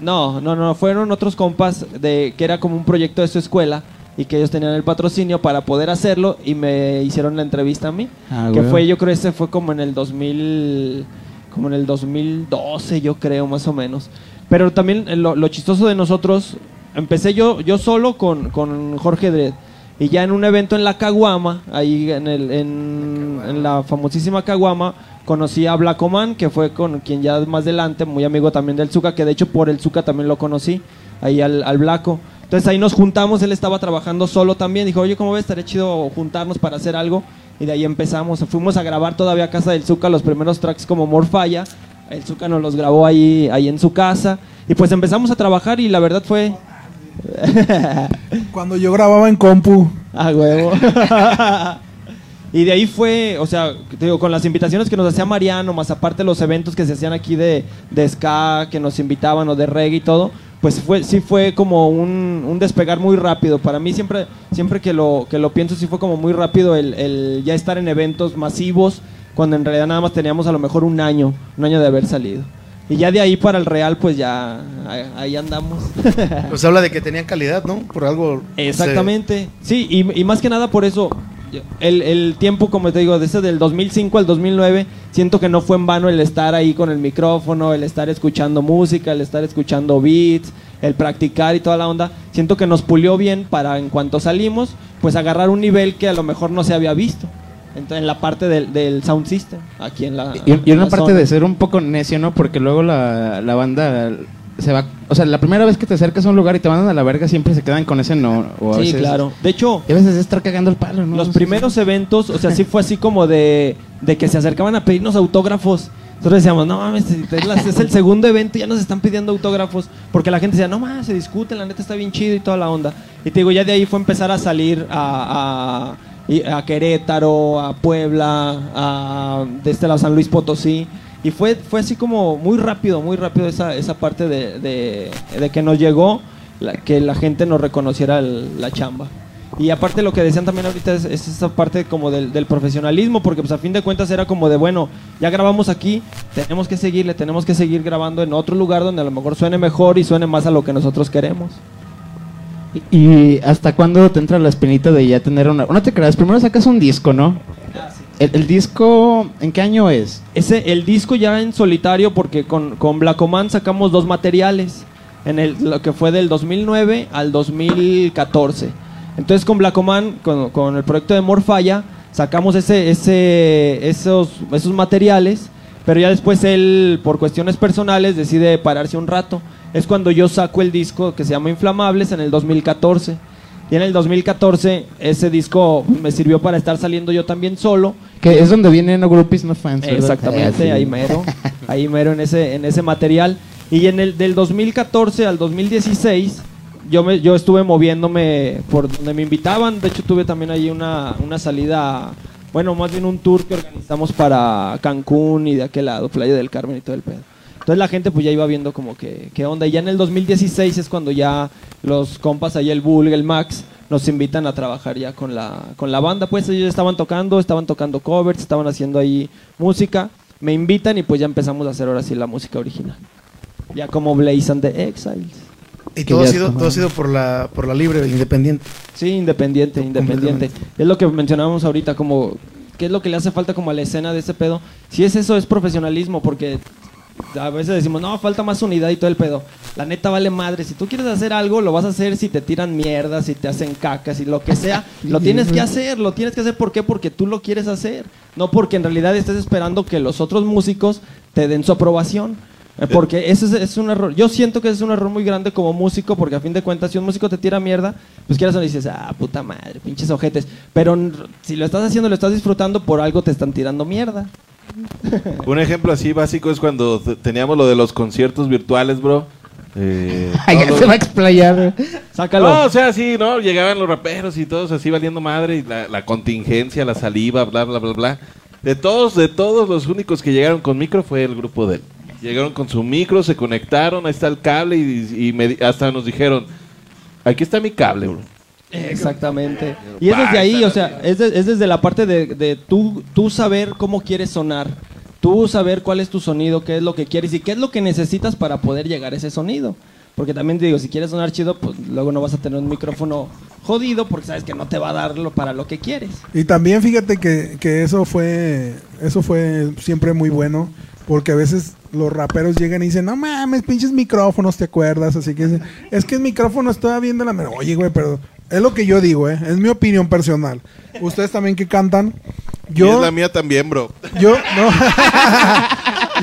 no, no, no, fueron otros compas de que era como un proyecto de su escuela y que ellos tenían el patrocinio para poder hacerlo y me hicieron la entrevista a mí, Ah, que güey. fue, yo creo, ese fue como en el 2000, como en el 2012, yo creo, más o menos. Pero también eh, lo, lo chistoso de nosotros, empecé yo, yo solo con, con Jorge Dredd. Y ya en un evento en la Caguama, ahí en, el, en, en la famosísima Caguama, conocí a Blacoman, que fue con quien ya más adelante, muy amigo también del Zuka, que de hecho por el Zuka también lo conocí, ahí al, al Blaco. Entonces ahí nos juntamos, él estaba trabajando solo también, dijo, oye, ¿cómo ves? Estaría chido juntarnos para hacer algo. Y de ahí empezamos, fuimos a grabar todavía a casa del Zuka los primeros tracks como Morfalla. El Zuka nos los grabó ahí, ahí en su casa. Y pues empezamos a trabajar y la verdad fue... Cuando yo grababa en compu, Ah, huevo. y de ahí fue, o sea, te digo, con las invitaciones que nos hacía Mariano, más aparte los eventos que se hacían aquí de, de ska, que nos invitaban, o de reggae y todo, pues fue, sí fue como un, un despegar muy rápido. Para mí siempre, siempre que lo, que lo pienso, sí fue como muy rápido el, el ya estar en eventos masivos, cuando en realidad nada más teníamos a lo mejor un año, un año de haber salido. Y ya de ahí para el Real, pues ya ahí, andamos. Pues habla de que tenían calidad, ¿no? Por algo. Exactamente. Sí, y, y más que nada por eso, el, el tiempo, como te digo, desde el 2005 al 2009, siento que no fue en vano el estar ahí con el micrófono, el estar escuchando música, el estar escuchando beats, el practicar y toda la onda. Siento que nos pulió bien para en cuanto salimos, pues agarrar un nivel que a lo mejor no se había visto. Entonces, en la parte del, del sound system, aquí en la. Y, una la parte zona. de ser un poco necio, ¿no? Porque luego la, la banda se va... O sea, la primera vez que te acercas a un lugar y te mandan a la verga, siempre se quedan con ese no. O a Sí, veces- claro. De hecho, a veces es estar cagando el palo, ¿no? Los primeros eventos, o sea, sí fue así como de, de que se acercaban a pedirnos autógrafos. Nosotros decíamos, no mames, es, el segundo evento y ya nos están pidiendo autógrafos. Porque la gente decía, no mames, se discuten, la neta está bien chido y toda la onda. Y te digo, ya de ahí fue empezar a salir a, a, a Querétaro, a Puebla, a desde la San Luis Potosí. Y fue, fue así como muy rápido, muy rápido esa, esa parte de, de- de que nos llegó, la- que la gente nos reconociera el- la chamba. Y aparte lo que decían también ahorita es, es esa parte como del, del profesionalismo, porque pues a fin de cuentas era como de, bueno, ya grabamos aquí, tenemos que seguirle, tenemos que seguir grabando en otro lugar donde a lo mejor suene mejor y suene más a lo que nosotros queremos. ¿Y hasta cuándo te entra la espinita de ya tener una... No te creas, primero sacas un disco, ¿no? El, el disco, ¿en qué año es? Ese, el disco ya en solitario, porque con, con Blacoman sacamos dos materiales, en el, lo que fue del 2009 al 2014. Entonces con Blacoman, con, con el proyecto de Morfalla, sacamos ese, ese, esos, esos materiales, pero ya después él, por cuestiones personales, decide pararse un rato. Es cuando yo saco el disco que se llama Inflamables en el 2014. Y en el 2014 ese disco me sirvió para estar saliendo yo también solo. Que es donde vienen no groupies, no fans, ¿verdad? Exactamente, Ah, ahí mero, ahí mero en ese, en ese material. Y en el del 2014 al 2016, yo, me, yo estuve moviéndome por donde me invitaban. De hecho, tuve también ahí una, una salida, bueno, más bien un tour que organizamos para Cancún y de aquel lado, Playa del Carmen y todo el pedo. Entonces la gente pues ya iba viendo como que qué onda. Y ya en el 2016 es cuando ya los compas ahí, el Bull, el Max, nos invitan a trabajar ya con la, con la banda. Pues ellos estaban tocando, estaban tocando covers, estaban haciendo ahí música. Me invitan y pues ya empezamos a hacer ahora sí la música original. Ya como Blaze and the Exiles. Y todo ha sido, todo ha sido por la, por la libre, independiente. Sí, independiente, independiente. Es lo que mencionábamos ahorita, como, ¿qué es lo que le hace falta como a la escena de ese pedo? Si es eso, es profesionalismo, porque a veces decimos, no, falta más unidad y todo el pedo. La neta vale madre. Si tú quieres hacer algo, lo vas a hacer si te tiran mierda, si te hacen cacas, y lo que sea. Lo tienes que hacer, lo tienes que hacer. ¿Por qué? Porque tú lo quieres hacer. No porque en realidad estés esperando que los otros músicos te den su aprobación. Eh, Porque ese es, es un error. Yo siento que es un error muy grande como músico, porque a fin de cuentas, si un músico te tira mierda, pues quieras o no dices, ah, puta madre, pinches ojetes. Pero si lo estás haciendo, lo estás disfrutando, por algo te están tirando mierda. Un ejemplo así básico es cuando teníamos lo de los conciertos virtuales, bro. Eh, Ay, ya se va a explayar. Sácalo. No, o sea, sí, ¿no? Llegaban los raperos y todos así valiendo madre, y la, la contingencia, la saliva, bla, bla, bla, bla. De todos, de todos, los únicos que llegaron con micro fue el grupo de él. Llegaron con su micro, se conectaron, ahí está el cable y, y me hasta nos dijeron, aquí está mi cable, bro. Exactamente. Y es desde ahí, o sea, es, de- es desde la parte de, de tú, tú saber cómo quieres sonar. Tú saber cuál es tu sonido, qué es lo que quieres y qué es lo que necesitas para poder llegar a ese sonido. Porque también te digo, si quieres sonar chido, pues luego no vas a tener un micrófono jodido porque sabes que no te va a dar lo para lo que quieres. Y también fíjate que, que eso fue eso fue siempre muy bueno, porque a veces los raperos llegan y dicen, no mames, pinches micrófonos, ¿te acuerdas? Así que es que el micrófono estaba viendo la... mano". Oye, güey, pero es lo que yo digo, ¿eh? Es mi opinión personal. Ustedes también que cantan. Y Yo, es la mía también, bro. yo, no.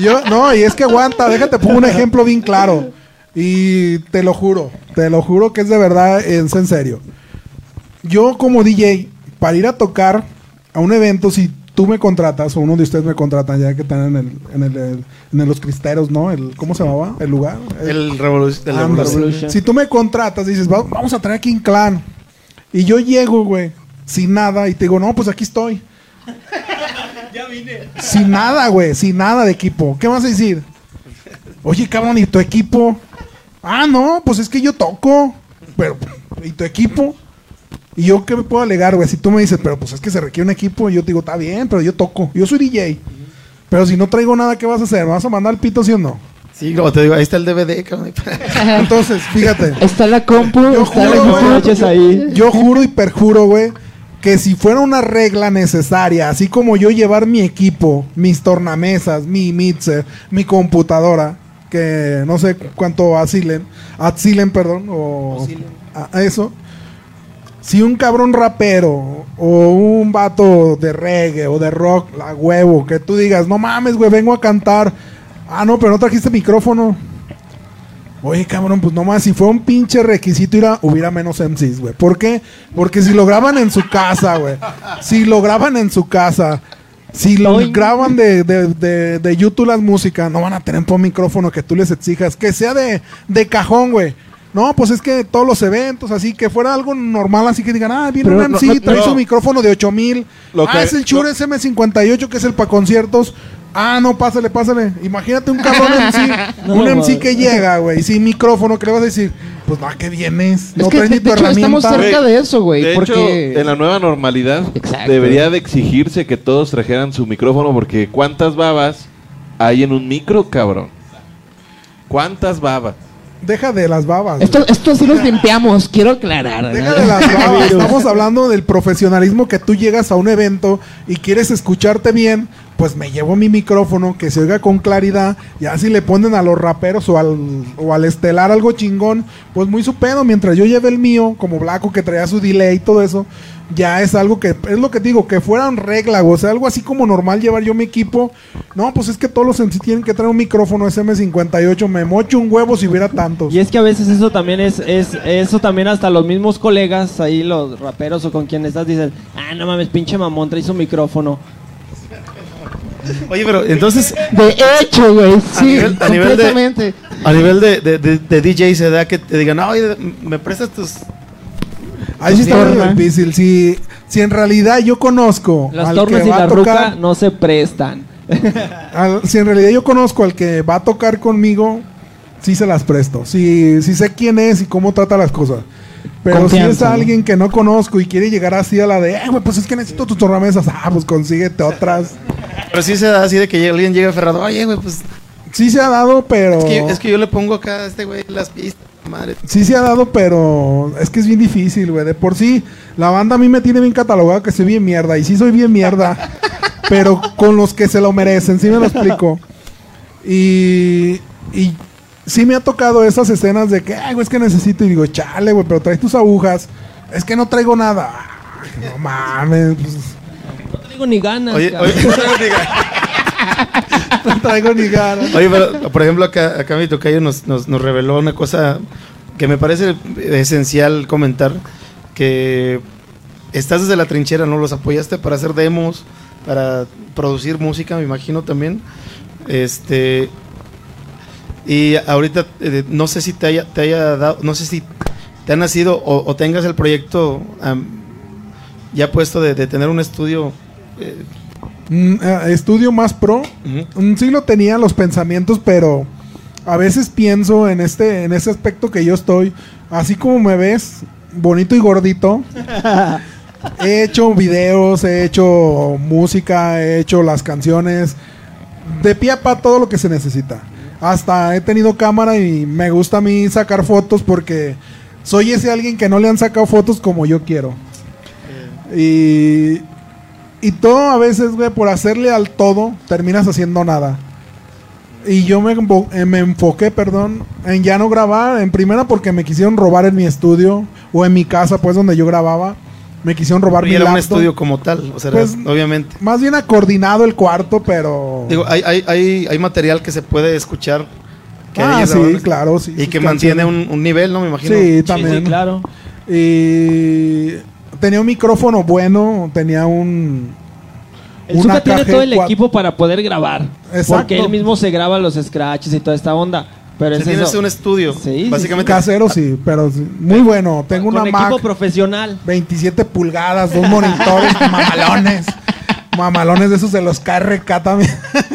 yo, no, y es que aguanta, déjate, pongo un ejemplo bien claro. Y te lo juro, te lo juro que es de verdad, es en serio. Yo como DJ, para ir a tocar a un evento, si tú me contratas, o uno de ustedes me contratan, ya que están en el, en el, el- en los cristeros, ¿no? El, ¿Cómo se llamaba? El lugar. El revolu- el. Revolution. Si tú me contratas, dices, "Va- vamos a traer aquí un clan. Y yo llego, güey, sin nada, y te digo, no, pues aquí estoy. Ya vine. Sin nada, güey, sin nada de equipo. ¿Qué vas a decir? Oye, cabrón, ¿y tu equipo? Ah, no, pues es que yo toco. Pero, ¿y tu equipo? ¿Y yo qué me puedo alegar, güey? Si tú me dices, pero pues es que se requiere un equipo, yo te digo, está bien, pero yo toco. Yo soy DJ. Pero si no traigo nada, ¿qué vas a hacer? ¿Me vas a mandar el pito, sí o no? Sí, como te digo, ahí está el DVD, cabrón. Entonces, fíjate. Está la compu, Yo está la juro, güey. Ahí. Yo juro y perjuro, güey, que si fuera una regla necesaria, así como yo llevar mi equipo, mis tornamesas, mi mixer, mi computadora, que no sé cuánto asilen, asilen, perdón, o a eso. Si un cabrón rapero o un vato de reggae o de rock, la huevo, que tú digas, no mames, güey, vengo a cantar. Ah, no, pero no trajiste micrófono. Oye, cabrón, pues nomás, si fue un pinche requisito, ir a- hubiera menos MCs, güey. ¿Por qué? Porque si lo graban en su casa, güey. Si lo graban en su casa. Si lo graban de, de, de, de YouTube las músicas, no van a tener un micrófono que tú les exijas. Que sea de, de cajón, güey. No, pues es que todos los eventos, así que fuera algo normal, así que digan, ah, viene Pero un no- MC, no- trae no. su micrófono de 8000. Lo Ah, que- es el Shure SM58, que es el para conciertos. Ah, no, pásale, pásale. Imagínate un cabrón MC, No, un MC que llega, güey, sin micrófono, que le vas a decir, pues no, ¿a qué vienes? No Es que, traes de, ni tu de hecho, estamos cerca de eso, güey. De hecho, Porque... en la nueva normalidad Exacto. debería de exigirse que todos trajeran su micrófono porque ¿cuántas babas hay en un micro, cabrón? ¿Cuántas babas? Deja de las babas. Esto, esto sí los limpiamos, quiero aclarar. ¿no? Deja de las babas. Estamos hablando del profesionalismo que tú llegas a un evento y quieres escucharte bien, pues me llevo mi micrófono que se oiga con claridad. Y así le ponen a los raperos o al, o al estelar algo chingón, pues muy su pedo. Mientras yo lleve el mío, como Blanco que traía su delay y todo eso, ya es algo que, es lo que digo, que fuera un regla, o sea, algo así como normal llevar yo mi equipo. No, pues es que todos los en sí tienen que traer un micrófono SM58. Me mocho un huevo si hubiera tantos. Y es que a veces eso también es, es eso también hasta los mismos colegas, ahí los raperos o con quien estás dicen, ah, no mames, pinche mamón, trae su micrófono. Oye, pero entonces, De hecho, güey, sí, nivel- a nivel de- completamente. a nivel de, de, de, de DJ se da que te digan, no, oye, me prestas tus... Ahí sí está muy difícil. Si, si en realidad yo conozco Las al tornas que y va la ruca tocar, no se prestan. al- si en realidad yo conozco al que va a tocar conmigo, sí se las presto. Si, si sé quién es y cómo trata las cosas. Pero si es ¿no? alguien que no conozco y quiere llegar así a la de, eh, güey, pues es que necesito tus tornamesas. Ah, pues consíguete otras. Pero sí se da así de que alguien llega aferrado, oye, güey, pues Sí se ha dado, pero... es que, yo, es que yo le pongo acá a este güey las pistas, madre. Sí se ha dado, pero es que es bien difícil, güey. De por sí, la banda a mí me tiene bien catalogado que soy bien mierda. Y sí soy bien mierda. pero con los que se lo merecen, sí me lo explico. Y, y sí me ha tocado esas escenas de que, ay, güey, es que necesito. Y digo, chale, güey, pero traes tus agujas. Es que no traigo nada. Ay, no mames, pues, No ni ganas. Oye, cabrón. oye, no traigo ni ganas. Oye, pero por ejemplo, acá, acá mi tocayo nos, nos, nos reveló una cosa que me parece esencial comentar, que estás desde la trinchera, ¿no? Los apoyaste para hacer demos, para producir música, me imagino también. Este... Y ahorita eh, no sé si te haya, te haya dado, no sé si te ha nacido o, o tengas el proyecto ya puesto de, de tener un estudio. Mm, eh, estudio más pro. ujú. Mm, Sí lo tenía los pensamientos, pero a veces pienso en este, en ese aspecto que yo estoy, así como me ves, bonito y gordito. he hecho videos, he hecho música, he hecho las canciones, de pie a pa todo lo que se necesita. Hasta he tenido cámara y me gusta a mí sacar fotos porque soy ese alguien que no le han sacado fotos como yo quiero. Y, y todo a veces, güey, por hacerle al todo, terminas haciendo nada. Y yo me, envo- eh, me enfoqué, perdón, en ya no grabar. En primera porque me quisieron robar en mi estudio o en mi casa, pues, donde yo grababa. Me quisieron robar Y mi era un estudio como tal, o sea, Pues, obviamente. Más bien coordinado el cuarto, pero... Digo, hay, hay, hay, hay material que se puede escuchar que ah, sí, grabado, claro, sí. y que mantiene un, un nivel, ¿no? Me imagino. Sí, Sí, sí, también. claro. Y tenía un micrófono bueno, tenía un... El una Zuka tiene todo el equipo para poder grabar. Exacto. Porque él mismo se graba los scratches y toda esta onda. Pero O sea, es tienes eso. un estudio, Sí, sí, básicamente. Casero, sí, pero sí, muy bueno. Tengo con una equipo Mac profesional. 27 pulgadas, dos monitores mamalones. Mamalones de esos de los KRK también.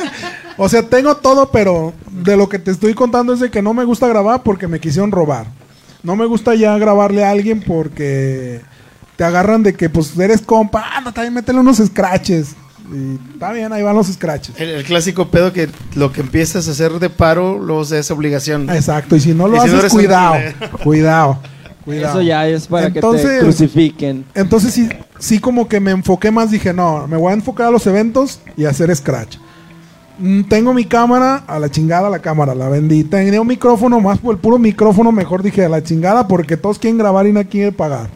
o sea, tengo todo, pero de lo que te estoy contando es de que no me gusta grabar porque me quisieron robar. No me gusta ya grabarle a alguien porque te agarran de que pues eres compa, ah, no, también métele unos scratches. Y está bien, ahí van los scratches. El, el clásico pedo que lo que empiezas a hacer de paro, luego se es obligación. Exacto, y si no lo Y si no haces, cuidado, cuidado, cuidado. Eso ya es para que te crucifiquen. Entonces sí, sí como que me enfoqué más, dije, no, me voy a enfocar a los eventos y hacer scratch. Mm, Tengo mi cámara, a la chingada la cámara, la vendí. Tenía un micrófono, más por el puro micrófono, mejor dije a la chingada porque todos quieren grabar y nadie quiere pagar.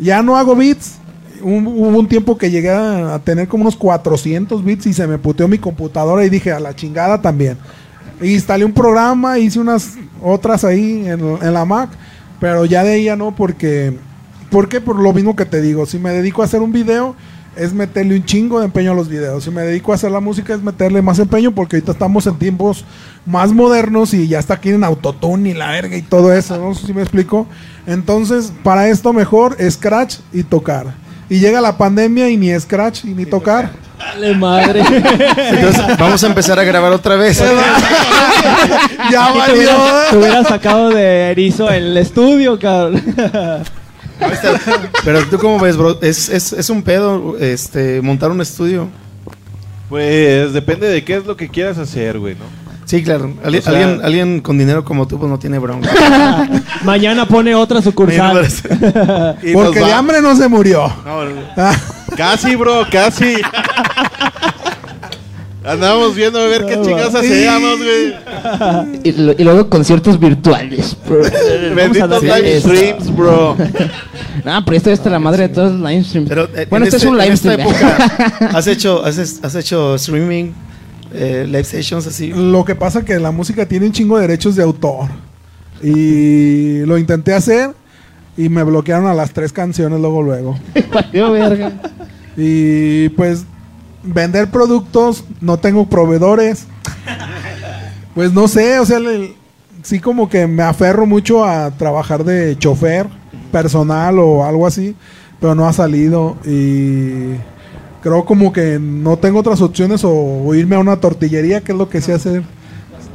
Ya no hago beats. Un- hubo un tiempo que llegué a, tener como unos 400 bits y se me puteó mi computadora y dije a la chingada también. Instalé un programa, hice unas otras ahí en, la Mac, pero ya de ya no porque... ¿Por qué? Por lo mismo que te digo, si me dedico a hacer un video es meterle un chingo de empeño a los videos. Si me dedico a hacer la música es meterle más empeño porque ahorita estamos en tiempos más modernos y ya está aquí en autotune y la verga y todo eso, no sé si me explico. Entonces, para esto mejor Scratch y tocar. Y llega la pandemia y ni Scratch y ni tocar. Dale madre. Entonces, vamos a empezar a grabar otra vez. ya te valió. hubieras, te hubieras sacado de erizo el estudio, cabrón. Pero tú cómo ves, bro, es, es, es un pedo este, montar un estudio. Pues depende de qué es lo que quieras hacer, güey, ¿no? Sí, claro. Ali- O sea- alguien, alguien con dinero como tú pues no tiene bronca. Mañana pone otra sucursal. Porque de hambre no se murió. No, Casi, bro, casi. Andamos viendo a ver qué chingados hacíamos, güey. Y, lo- y luego conciertos virtuales. bro. Benditos live streams, bro. Ah, pero esto está la madre de todos los live streams. Pero eh, bueno, en este es un en live stream. época has hecho, has, has hecho streaming, eh, live sessions así. Lo que pasa que la música tiene un chingo de derechos de autor. Y lo intenté hacer y me bloquearon a las tres canciones luego luego. Y pues vender productos, no tengo proveedores. Pues no sé, o sea, le- sí como que me aferro mucho a trabajar de chofer personal o algo así, pero no ha salido y creo como que no tengo otras opciones o, o irme a una tortillería, que es lo que sé hacer,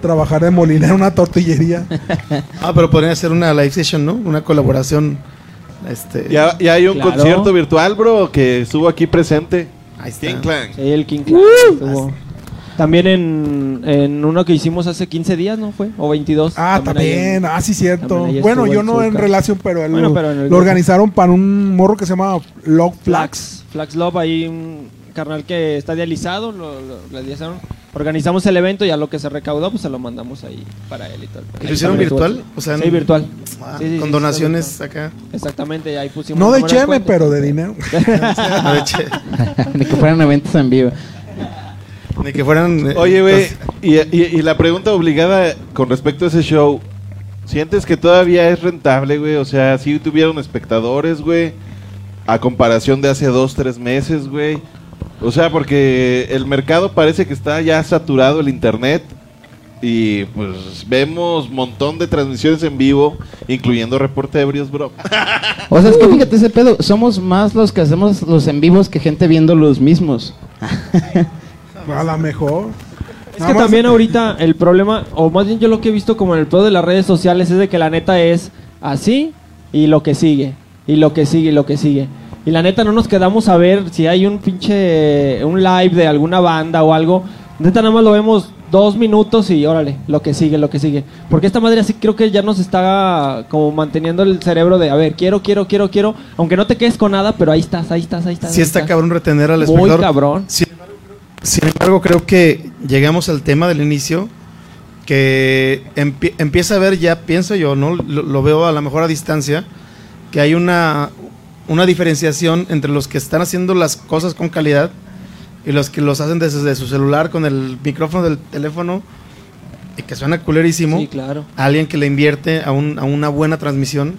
trabajar de molinero en una tortillería. Ah, pero podrían hacer una live session, ¿no? Una colaboración. Este, Ya, ya hay un Claro. concierto virtual, bro, que estuvo aquí presente. Ahí está. King Clan. Sí, el King Clan estuvo. También en, en uno que hicimos hace 15 días, ¿no fue? O 22. Ah, ahí también, en- ah, sí, cierto. también ahí Bueno, estuvo yo el no en Zucca. relación, pero, él Bueno, lo, pero en el lo grupo. organizaron para un morro que se llama Log Flax. Flax. Flax Love, ahí un carnal que está dializado, lo. Organizamos el evento y a lo que se recaudó, pues se lo mandamos ahí para él y todo. ¿Y lo hicieron virtual? O sea, sí, virtual. Ah, Sí, sí, sí, con sí, donaciones acá. Exactamente, y ahí pusimos. No de cheme, pero de dinero. No, de Ni que fueran eventos en vivo. Ni que fueran. eh, Oye, güey, y, y- y la pregunta obligada con respecto a ese show, ¿sientes que todavía es rentable, güey? O sea, si tuvieron espectadores, güey, a comparación de hace dos, tres meses, güey. O sea, porque el mercado parece que está ya saturado el internet y pues vemos montón de transmisiones en vivo, incluyendo reporte ebrios, bro. O sea, es que fíjate ese pedo. Somos más los que hacemos los en vivos que gente viendo los mismos. A lo mejor. Es Nada que más- también ahorita el problema, o más bien yo lo que he visto como en el pedo de las redes sociales, es de que la neta es así y lo que sigue, y lo que sigue, y lo que sigue. Y la neta no nos quedamos a ver si hay un pinche, un live de alguna banda o algo. Neta nada más lo vemos dos minutos y órale, lo que sigue, lo que sigue. Porque esta madre así creo que ya nos está como manteniendo el cerebro de, a ver, quiero, quiero, quiero, quiero. Aunque no te quedes con nada, pero ahí estás, ahí estás, ahí estás. Sí ahí está estás. cabrón retener al Muy espectador. cabrón. Sin, sin embargo, creo que llegamos al tema del inicio que empie- empieza a ver ya, pienso yo, no lo, lo veo a lo mejor a distancia, que hay una, una diferenciación entre los que están haciendo las cosas con calidad y los que los hacen desde su celular con el micrófono del teléfono y que suena culerísimo. Sí, claro. Alguien que le invierte a, un- a una buena transmisión.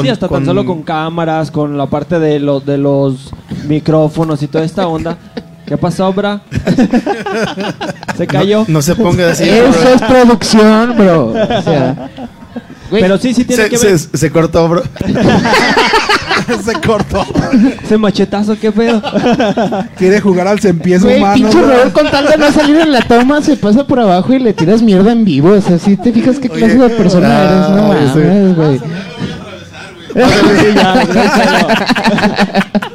sí, hasta tan solo con cámaras, con la parte de los de los micrófonos y toda esta onda. ¿Qué pasó, bra? Se cayó. No, no se ponga así. Eso es producción, bro. O sea, güey, Pero sí, sí tiene se, que ver. se- se cortó, bro. Se cortó. Ese machetazo, qué pedo. Quiere jugar al Güey, humano. pinche bro. Robert con tal de no salir en la toma se pasa por abajo y le tiras mierda en vivo. O sea, si te fijas qué clase de persona ah, eres, no sí. mames. Sí.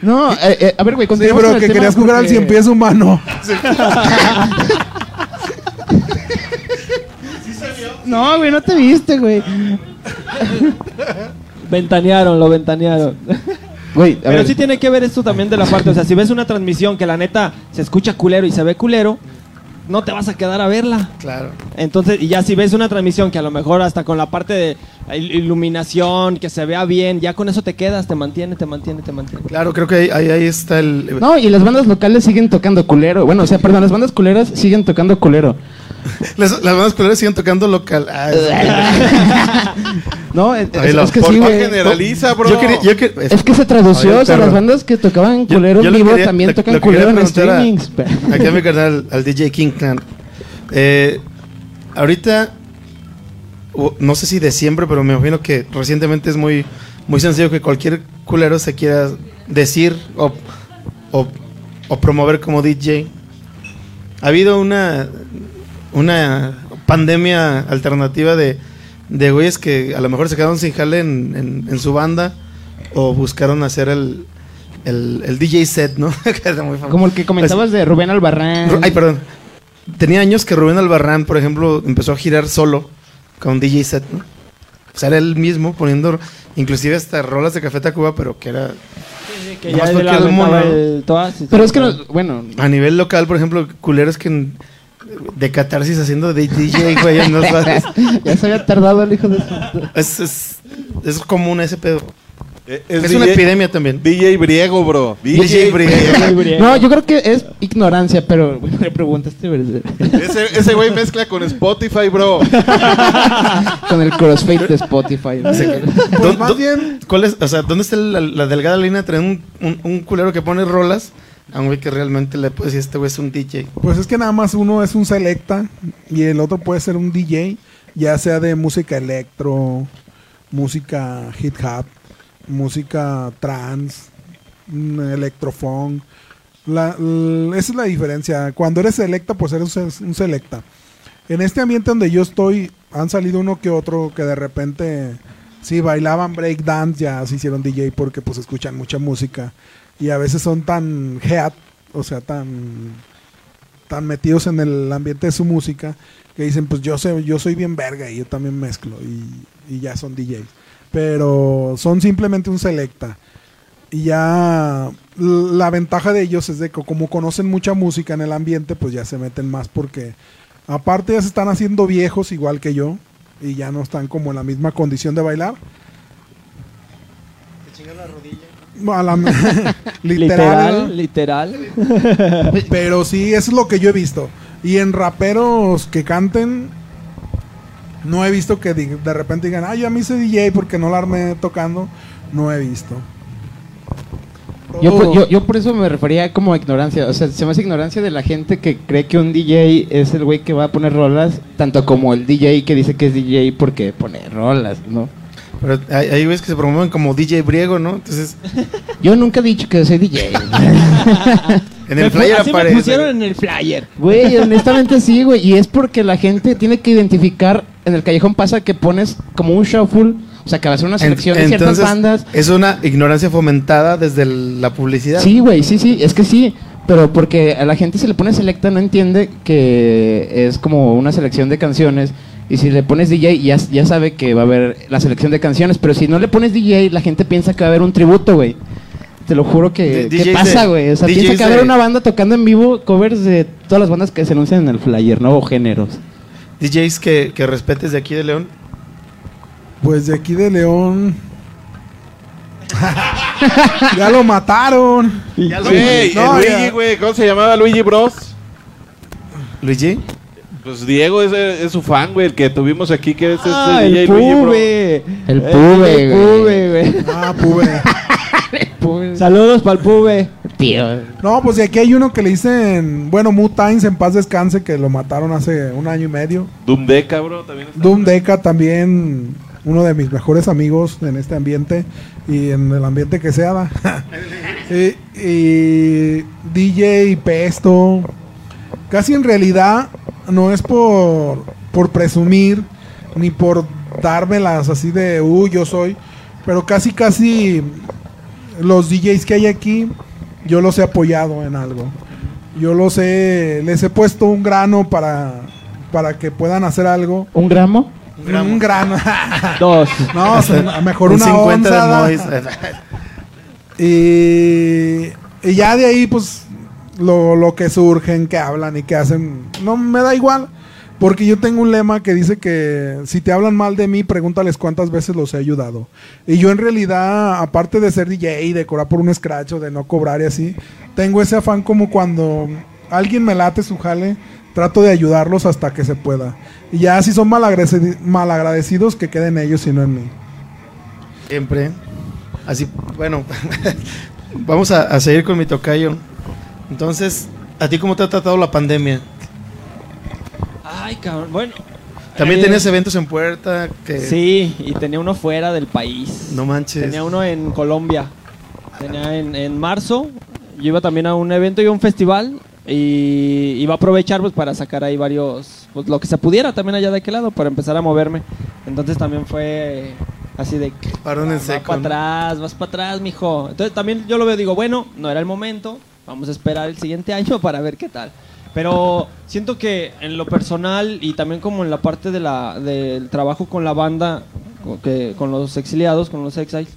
No, eh, eh, a ver, güey, Sí, pero con el que tema querías jugar al cien pies humano. No, güey, no te viste, güey. Ventanearon, lo ventanearon. Güey, a Pero ver. sí tiene que ver esto también de la parte. O sea, si ves una transmisión que la neta se escucha culero y se ve culero, no te vas a quedar a verla. Claro. Entonces, y ya si ves una transmisión que a lo mejor hasta con la parte de il- iluminación, que se vea bien, ya con eso te quedas, te mantiene, te mantiene, te mantiene. Claro, creo que ahí, ahí, ahí está el. No, y las bandas locales siguen tocando culero. Bueno, o sea, perdón, las bandas culeras siguen tocando culero. Las, las bandas culeras siguen tocando local. No, es, Ahí es- lo- es que ¿Por sí, qué güey. generaliza, bro? Yo quería, yo que- Es que se tradució, Oye, o sea, perro. las bandas que tocaban Yo- culero yo en le vivo quería- también tocan quería culero en preguntar a- streamings. Aquí a mi al DJ King Clan. Eh, ahorita, o- no sé si de siempre, pero me imagino que recientemente es muy, muy sencillo que cualquier culero se quiera decir o, o, o promover como DJ. Ha habido una, una pandemia alternativa de, de güeyes que a lo mejor se quedaron sin jale en, en- en su banda o buscaron hacer el, el, el DJ set, ¿no? Como el que comentabas de Rubén Albarrán. Ay, perdón. Tenía años que Rubén Albarrán, por ejemplo, empezó a girar solo con DJ set, ¿no? O sea, era él mismo poniendo, inclusive hasta rolas de Café Tacuba, pero que era Que ya le el mono- el todas Pero es que, no- bueno, a nivel local, por ejemplo, culeros que de catarsis haciendo de DJ, güey, en los bares. ya se había tardado el hijo de su... Es, es, es común ese pedo. Eh, Es, una DJ epidemia también. DJ Briego, bro. DJ Briego. Muy bien. No, yo creo que es ignorancia, pero bueno, me preguntaste ¿verdad? Ese, ese güey mezcla con Spotify, bro. con el crossfade de Spotify. Pues Pues más bien, ¿Cuál es, o sea, ¿dónde está la, la delgada línea entre un, un, un culero que pone rolas a un güey que realmente le puede decir este güey es un DJ? pues es que nada más uno es un selecta y el otro puede ser un DJ, ya sea de música electro, música hip hop, música trance, mm, electrofunk. La, esa es la diferencia. Cuando eres selecta, pues eres un un selecta. En este ambiente donde yo estoy, han salido uno que otro que de repente, sí, bailaban breakdance, ya se hicieron DJ porque pues escuchan mucha música. Y a veces son tan head, o sea, tan, tan metidos en el ambiente de su música, que dicen, pues yo, sé, yo soy bien verga y yo también mezclo. Y, y ya son DJs. Pero son simplemente un selecta. Y ya la ventaja de ellos es de que como conocen mucha música en el ambiente, pues ya se meten más porque aparte ya se están haciendo viejos igual que yo y ya no están como en la misma condición de bailar. A la- literal, Literal, literal. pero sí, eso es lo que yo he visto. Y en raperos que canten, no he visto que de repente digan, ay, yo a mí hice DJ porque no la armé tocando. No he visto. Yo, por- yo, yo por eso me refería como a ignorancia. O sea, se me hace ignorancia de la gente que cree que un DJ es el güey que va a poner rolas, tanto como el DJ que dice que es DJ porque pone rolas, ¿no? Pero hay, hay güeyes que se promueven como DJ Briego, ¿no? Entonces, Yo nunca he dicho que soy DJ. en Me el flyer así me aparece. pusieron en el flyer. Güey, honestamente sí, güey. Y es porque la gente tiene que identificar. En el callejón pasa que pones como un shuffle. O sea, que va a ser una En- selección de ciertas entonces, bandas. Es una ignorancia fomentada desde el- la publicidad. Sí, güey, sí, sí, es que sí. Pero porque a la gente se le pone selecta, no entiende que es como una selección de canciones. Y si le pones DJ, ya, ya sabe que va a haber la selección de canciones. Pero si no le pones DJ, la gente piensa que va a haber un tributo, güey. Te lo juro que, ¿qué pasa, güey. O sea, DJs piensa que va a haber una banda tocando en vivo covers de todas las bandas que se anuncian en el flyer, ¿no? O géneros. DJs que, que respetes de aquí de León. Pues de aquí de León. ya lo mataron. Ya lo- No, el. Luigi, güey. ¿Cómo se llamaba Luigi Bros? Luigi. Pues Diego es, es su fan, güey. El que tuvimos aquí, que es este Ah, DJ el Luigi pube. El pube, El pube, güey. Ah, pube. Saludos para el pube. Tío. No, pues de aquí hay uno que le dicen, bueno, Mood Times en paz descanse, que lo mataron hace un año y medio. Doom Deca, bro. También está. Doom Deca también, uno de mis mejores amigos en este ambiente y en el ambiente que sea. ¿va? y, y DJ Pesto. Casi en realidad no es por, por presumir ni por dármelas así de, uy, yo soy, pero casi, casi los DJs que hay aquí, yo los he apoyado en algo. Yo los he, les he puesto un grano para, para que puedan hacer algo. ¿Un gramo? Un grano. Dos. no, o sea, mejor Un una 50 onza, de da. Mois. Y, y ya de ahí, pues, lo, lo que surgen, que hablan y que hacen, no me da igual. Porque yo tengo un lema que dice que si te hablan mal de mí, pregúntales cuántas veces los he ayudado. Y yo en realidad, aparte de ser DJ y de cobrar por un scratch o de no cobrar y así, tengo ese afán como cuando alguien me late su jale, trato de ayudarlos hasta que se pueda. Y ya si son malagradeci- malagradecidos, que queden ellos y no en mí. Siempre. Así, bueno, vamos a, a seguir con mi tocayo. Entonces, ¿a ti cómo te ha tratado la pandemia? Ay, cabrón. Bueno. También eh, tenías eventos en puerta que... Sí, y tenía uno fuera del país. No manches. Tenía uno en Colombia. Tenía en, en marzo. Yo iba también a un evento y a un festival. Y iba a aprovechar pues para sacar ahí varios. Pues lo que se pudiera también allá de aquel lado. Para empezar a moverme. Entonces también fue así de. Parón en Vas seco. para ¿no? atrás, vas para atrás, mijo. Entonces también yo lo veo, digo, bueno, no era el momento. Vamos a esperar el siguiente año para ver qué tal. Pero siento que en lo personal y también como en la parte de la, del trabajo con la banda, con, que, con los exiliados, con los exiles,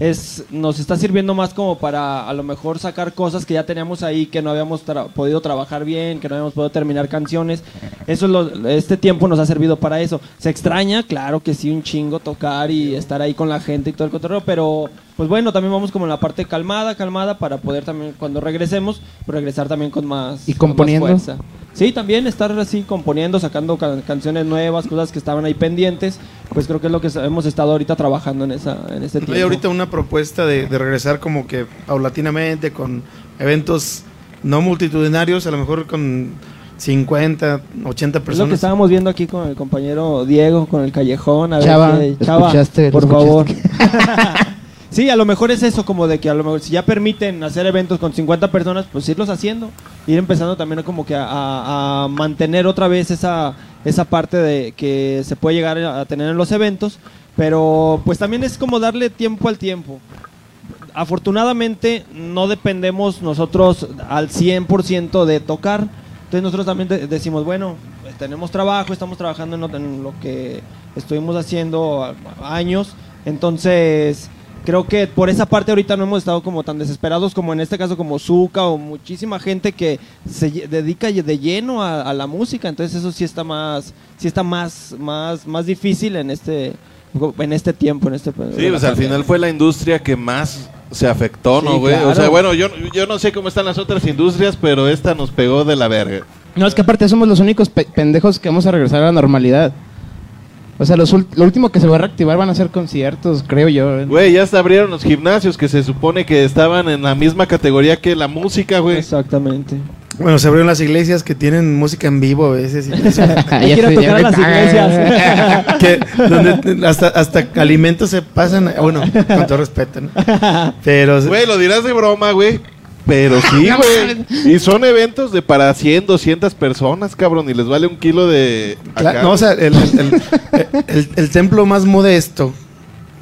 es, nos está sirviendo más como para a lo mejor sacar cosas que ya teníamos ahí, que no habíamos tra- podido trabajar bien, que no habíamos podido terminar canciones. Eso es lo- este tiempo nos ha servido para eso. Se extraña, claro que sí, un chingo tocar y estar ahí con la gente y todo el cotorreo, pero pues bueno, también vamos como en la parte calmada, calmada, para poder también cuando regresemos, pues regresar también con más, ¿Y con más componiendo? fuerza. Sí, también estar así componiendo, sacando ca- canciones nuevas, cosas que estaban ahí pendientes, pues creo que es lo que hemos estado ahorita trabajando en esa en este tiempo. Hay ahorita una propuesta de, de regresar como que paulatinamente con eventos no multitudinarios, a lo mejor con 50, 80 Es lo que personas. estábamos viendo aquí con el compañero Diego, con el callejón. A ver Chava, qué- Chava, escuchaste, lo por favor. sí, a lo mejor es eso, como de que a lo mejor si ya permiten hacer eventos con 50 personas, pues irlos haciendo. Ir empezando también como que a, mantener otra vez esa, esa parte de que se puede llegar a tener en los eventos. Pero pues también es como darle tiempo al tiempo afortunadamente no dependemos nosotros al 100% de tocar. Entonces nosotros también de- decimos, bueno, pues, tenemos trabajo, estamos trabajando en lo, que estuvimos haciendo años. Entonces creo que por esa parte ahorita no hemos estado como tan desesperados como en este caso como Zuka o muchísima gente que se dedica de lleno a, a la música. Entonces eso sí está más, sí está más, más, más difícil en este, en este tiempo, en este. Sí, pues al final fue la industria que más se afectó, ¿no, Sí, güey? O claro. sea, bueno, yo, yo no sé cómo están las otras industrias, pero esta nos pegó de la verga. No, es que aparte somos los únicos pe- pendejos que vamos a regresar a la normalidad. O sea, los ul- lo último que se va a reactivar van a ser conciertos, creo yo. Güey, ya hasta abrieron los gimnasios que se supone que estaban en la misma categoría que la música, güey. Exactamente. Bueno, se abrieron las iglesias que tienen música en vivo a veces. y- sé, tocar a las iglesias. que donde hasta, hasta alimentos se pasan. Bueno, con todo respeto, ¿no? Pero. Güey, lo dirás de broma, güey. Pero sí, güey. Y son eventos de para 100, 200 personas, cabrón. Y les vale un kilo de... Acá, no, o sea, el, el- el- el- el templo más modesto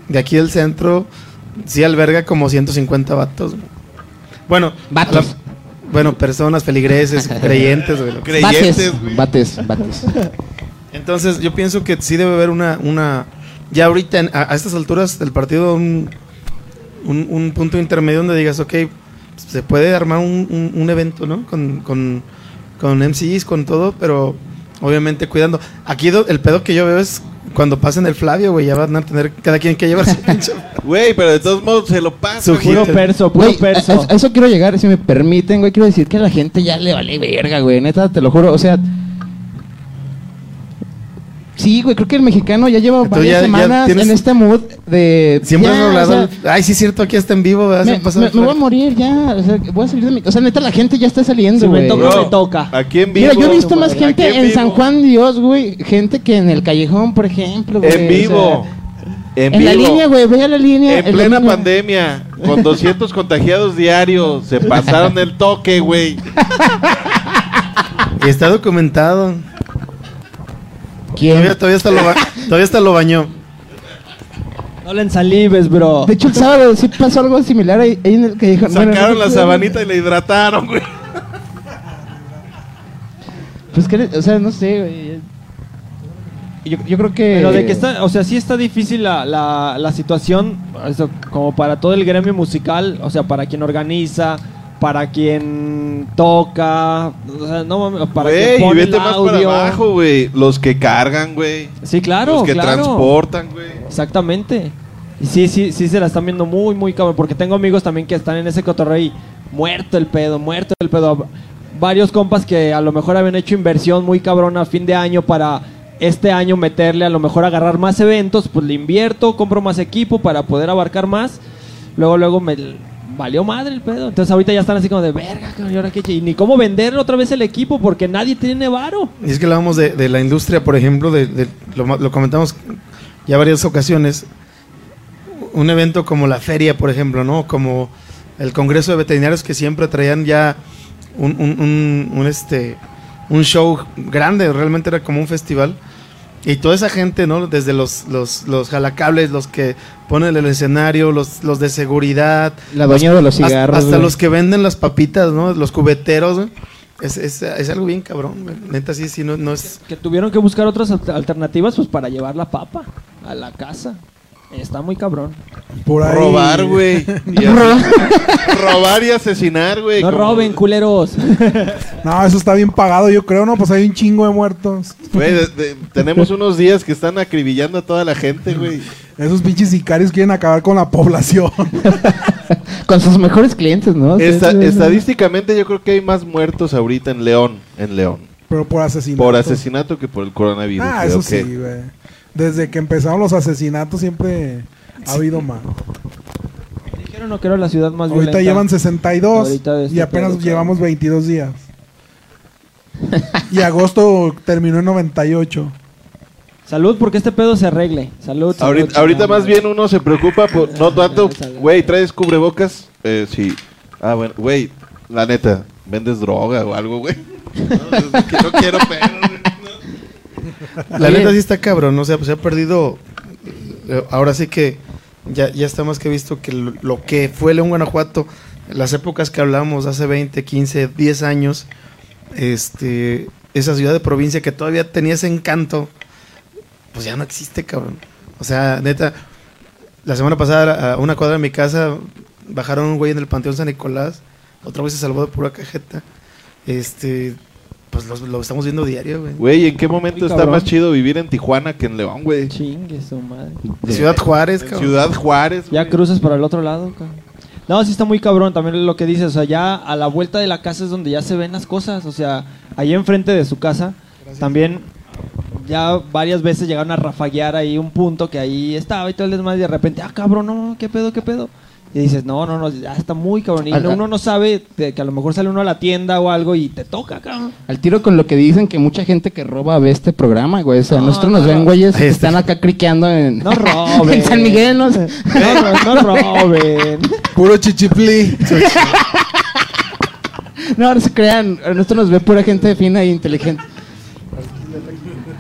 de aquí del centro sí alberga como 150 vatos. güey. Bueno, Vatos. la- bueno, personas, feligreses, creyentes, güey. Creyentes, Bates, güey. bates, bates. Entonces, yo pienso que sí debe haber una. una ya ahorita, en- a, a estas alturas del partido, un, un, un punto intermedio donde digas, ok, se puede armar un, un- un evento, ¿no? Con, con, con MCs, con todo, pero obviamente cuidando. Aquí do- el pedo que yo veo es cuando pasen el Flavio, güey, ya van a tener cada quien que llevar su pinche. Güey, pero de todos modos se lo pasa. Puro perso, puro perso. a- a eso quiero llegar, si me permiten, güey. Quiero decir que a la gente ya le vale verga, güey. Neta, te lo juro. O sea. Sí, güey, creo que el mexicano ya lleva varias ya- ya semanas tienes- en este mood de. Siempre ya, han o hablado. sea, Ay, sí, es cierto, aquí está en vivo. me, voy a morir ya. O sea, voy a salir de mi. O sea, neta, la gente ya está saliendo, Si me güey. toca, me toca. Aquí en vivo. Mira, yo he visto más gente en. San Juan Dios, güey. Gente que en el callejón, por ejemplo, güey. En o vivo. sea, en en la línea, güey. Ve a la línea. En plena domingo. pandemia, con 200 contagiados diarios, se pasaron el toque, güey. Y está documentado. ¿Quién? Todavía, todavía, hasta lo ba- todavía hasta lo bañó. No le ensalives, bro. De hecho, el sábado sí pasó algo similar ahí, ahí en el que bueno, Sacaron no- la sabanita y la hidrataron, güey. Pues que, o sea, no sé, güey. Yo, yo creo que. Pero de que está, o sea, sí está difícil la, la, la situación, eso, como para todo el gremio musical, o sea, para quien organiza, para quien toca, o sea, no mames, para Güey, quien y pone vete el más para abajo, güey. Los que cargan, güey. Sí, claro, Los que claro. transportan, güey. Exactamente. Y sí, sí, sí se la están viendo muy, muy cabrón. Porque tengo amigos también que están en ese cotorreo y muerto el pedo, muerto el pedo. Varios compas que a lo mejor habían hecho inversión muy cabrona a fin de año para este año meterle, a lo mejor agarrar más eventos, pues le invierto, compro más equipo para poder abarcar más. Luego, luego me valió madre el pedo. Entonces ahorita ya están así como de verga, cabrón, ¿y ahora qué? Y ni cómo vender otra vez el equipo porque nadie tiene varo. Y es que hablamos de, la industria, por ejemplo, de, de- lo, lo comentamos ya varias ocasiones. Un evento como la feria, por ejemplo, ¿no? Como el Congreso de Veterinarios que siempre traían ya un- un, este, un show grande, realmente era como un festival. Y toda esa gente, ¿no? Desde los, los, los jalacables, los que ponen el escenario, los, los de seguridad, La dueña de los hasta- cigarros. Hasta, los que venden las papitas, ¿no? Los cubeteros, güey. Es, es, es algo bien cabrón, güey. Neta, sí, sí, no, no es... Que tuvieron que buscar otras alter- alternativas pues para llevar la papa a la casa. Está muy cabrón. Por ahí. Robar, güey. Y Robar y asesinar, güey. No como- roben, culeros. No, eso está bien pagado, yo creo, ¿no? Pues hay un chingo de muertos. Güey, de- de- tenemos unos días que están acribillando a toda la gente, güey. Esos pinches sicarios quieren acabar con la población. Con sus mejores clientes, ¿no? Sí, Esta- sí, sí. estadísticamente yo creo que hay más muertos ahorita en León, en León. Pero por asesinato. Por asesinato que por el coronavirus. Ah, creo eso que- sí, güey. Desde que empezaron los asesinatos siempre ha habido más. Dijeron no que era la ciudad más Ahorita violenta. llevan 62 Ahorita de este y apenas pedo, llevamos 22 días. y agosto terminó en 98. Salud porque este pedo se arregle. Salud. salud, Ahorita, más bien uno se preocupa por... No tanto... Güey, ¿traes cubrebocas? Eh, sí. Ah, bueno. Güey, la neta, ¿vendes droga o algo, güey? No, quiero pedo, güey. La neta sí está cabrón, ¿no? O sea, pues se ha perdido. eh, Ahora sí que ya, ya está más que visto que lo, lo que fue León, Guanajuato, las épocas que hablamos hace 20, 15, 10 años, este, esa ciudad de provincia que todavía tenía ese encanto, pues ya no existe, cabrón. O sea, neta, la semana pasada a una cuadra de mi casa bajaron un güey en el Panteón San Nicolás, otra vez se salvó de pura cajeta. Este, pues lo, lo estamos viendo diario, güey. Güey, ¿en qué momento Muy está cabrón. más chido vivir en Tijuana que en León, güey? Chingue su madre. Ciudad Juárez, cabrón. Ciudad Juárez. Ya güey. cruzas para el otro lado, cabrón. No, sí está muy cabrón también lo que dices. O sea, ya a la vuelta de la casa es donde ya se ven las cosas. O sea, ahí enfrente de su casa también ya varias veces llegaron a rafaguear ahí un punto que ahí estaba y todo el desmadre y de repente, ah, cabrón, no, qué pedo, qué pedo. Y dices, no, no, no, ya está muy cabrón. Y Al- uno no sabe de que a lo mejor sale uno a la tienda o algo y te toca, cabrón. Al tiro con lo que dicen que mucha gente que roba ve este programa, güey. O sea, No, nosotros no, nos ven, güeyes, que Ahí están está. acá criqueando en, No roben. en San Miguel, ¿no? No, no, no roben. Puro chichiplí. No, no se crean. A Nosotros nos ve pura gente fina e inteligente.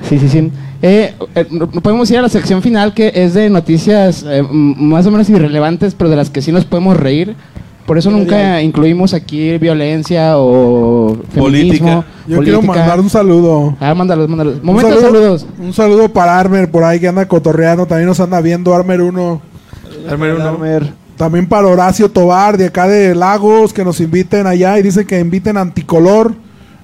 Sí, sí, sí. Eh, eh, podemos ir a la sección final que es de noticias eh, más o menos irrelevantes, pero de las que sí nos podemos reír. Por eso nunca incluimos aquí violencia o feminismo. Yo quiero política. mandar un saludo. Ah, mándalos, mándalos. Un saludo- saludos. Un saludo para Armer por ahí que anda cotorreando. También nos anda viendo Armer 1. Armer uno. Armer. También para Horacio Tobar de acá de Lagos que nos inviten allá y dice que inviten a Anticolor.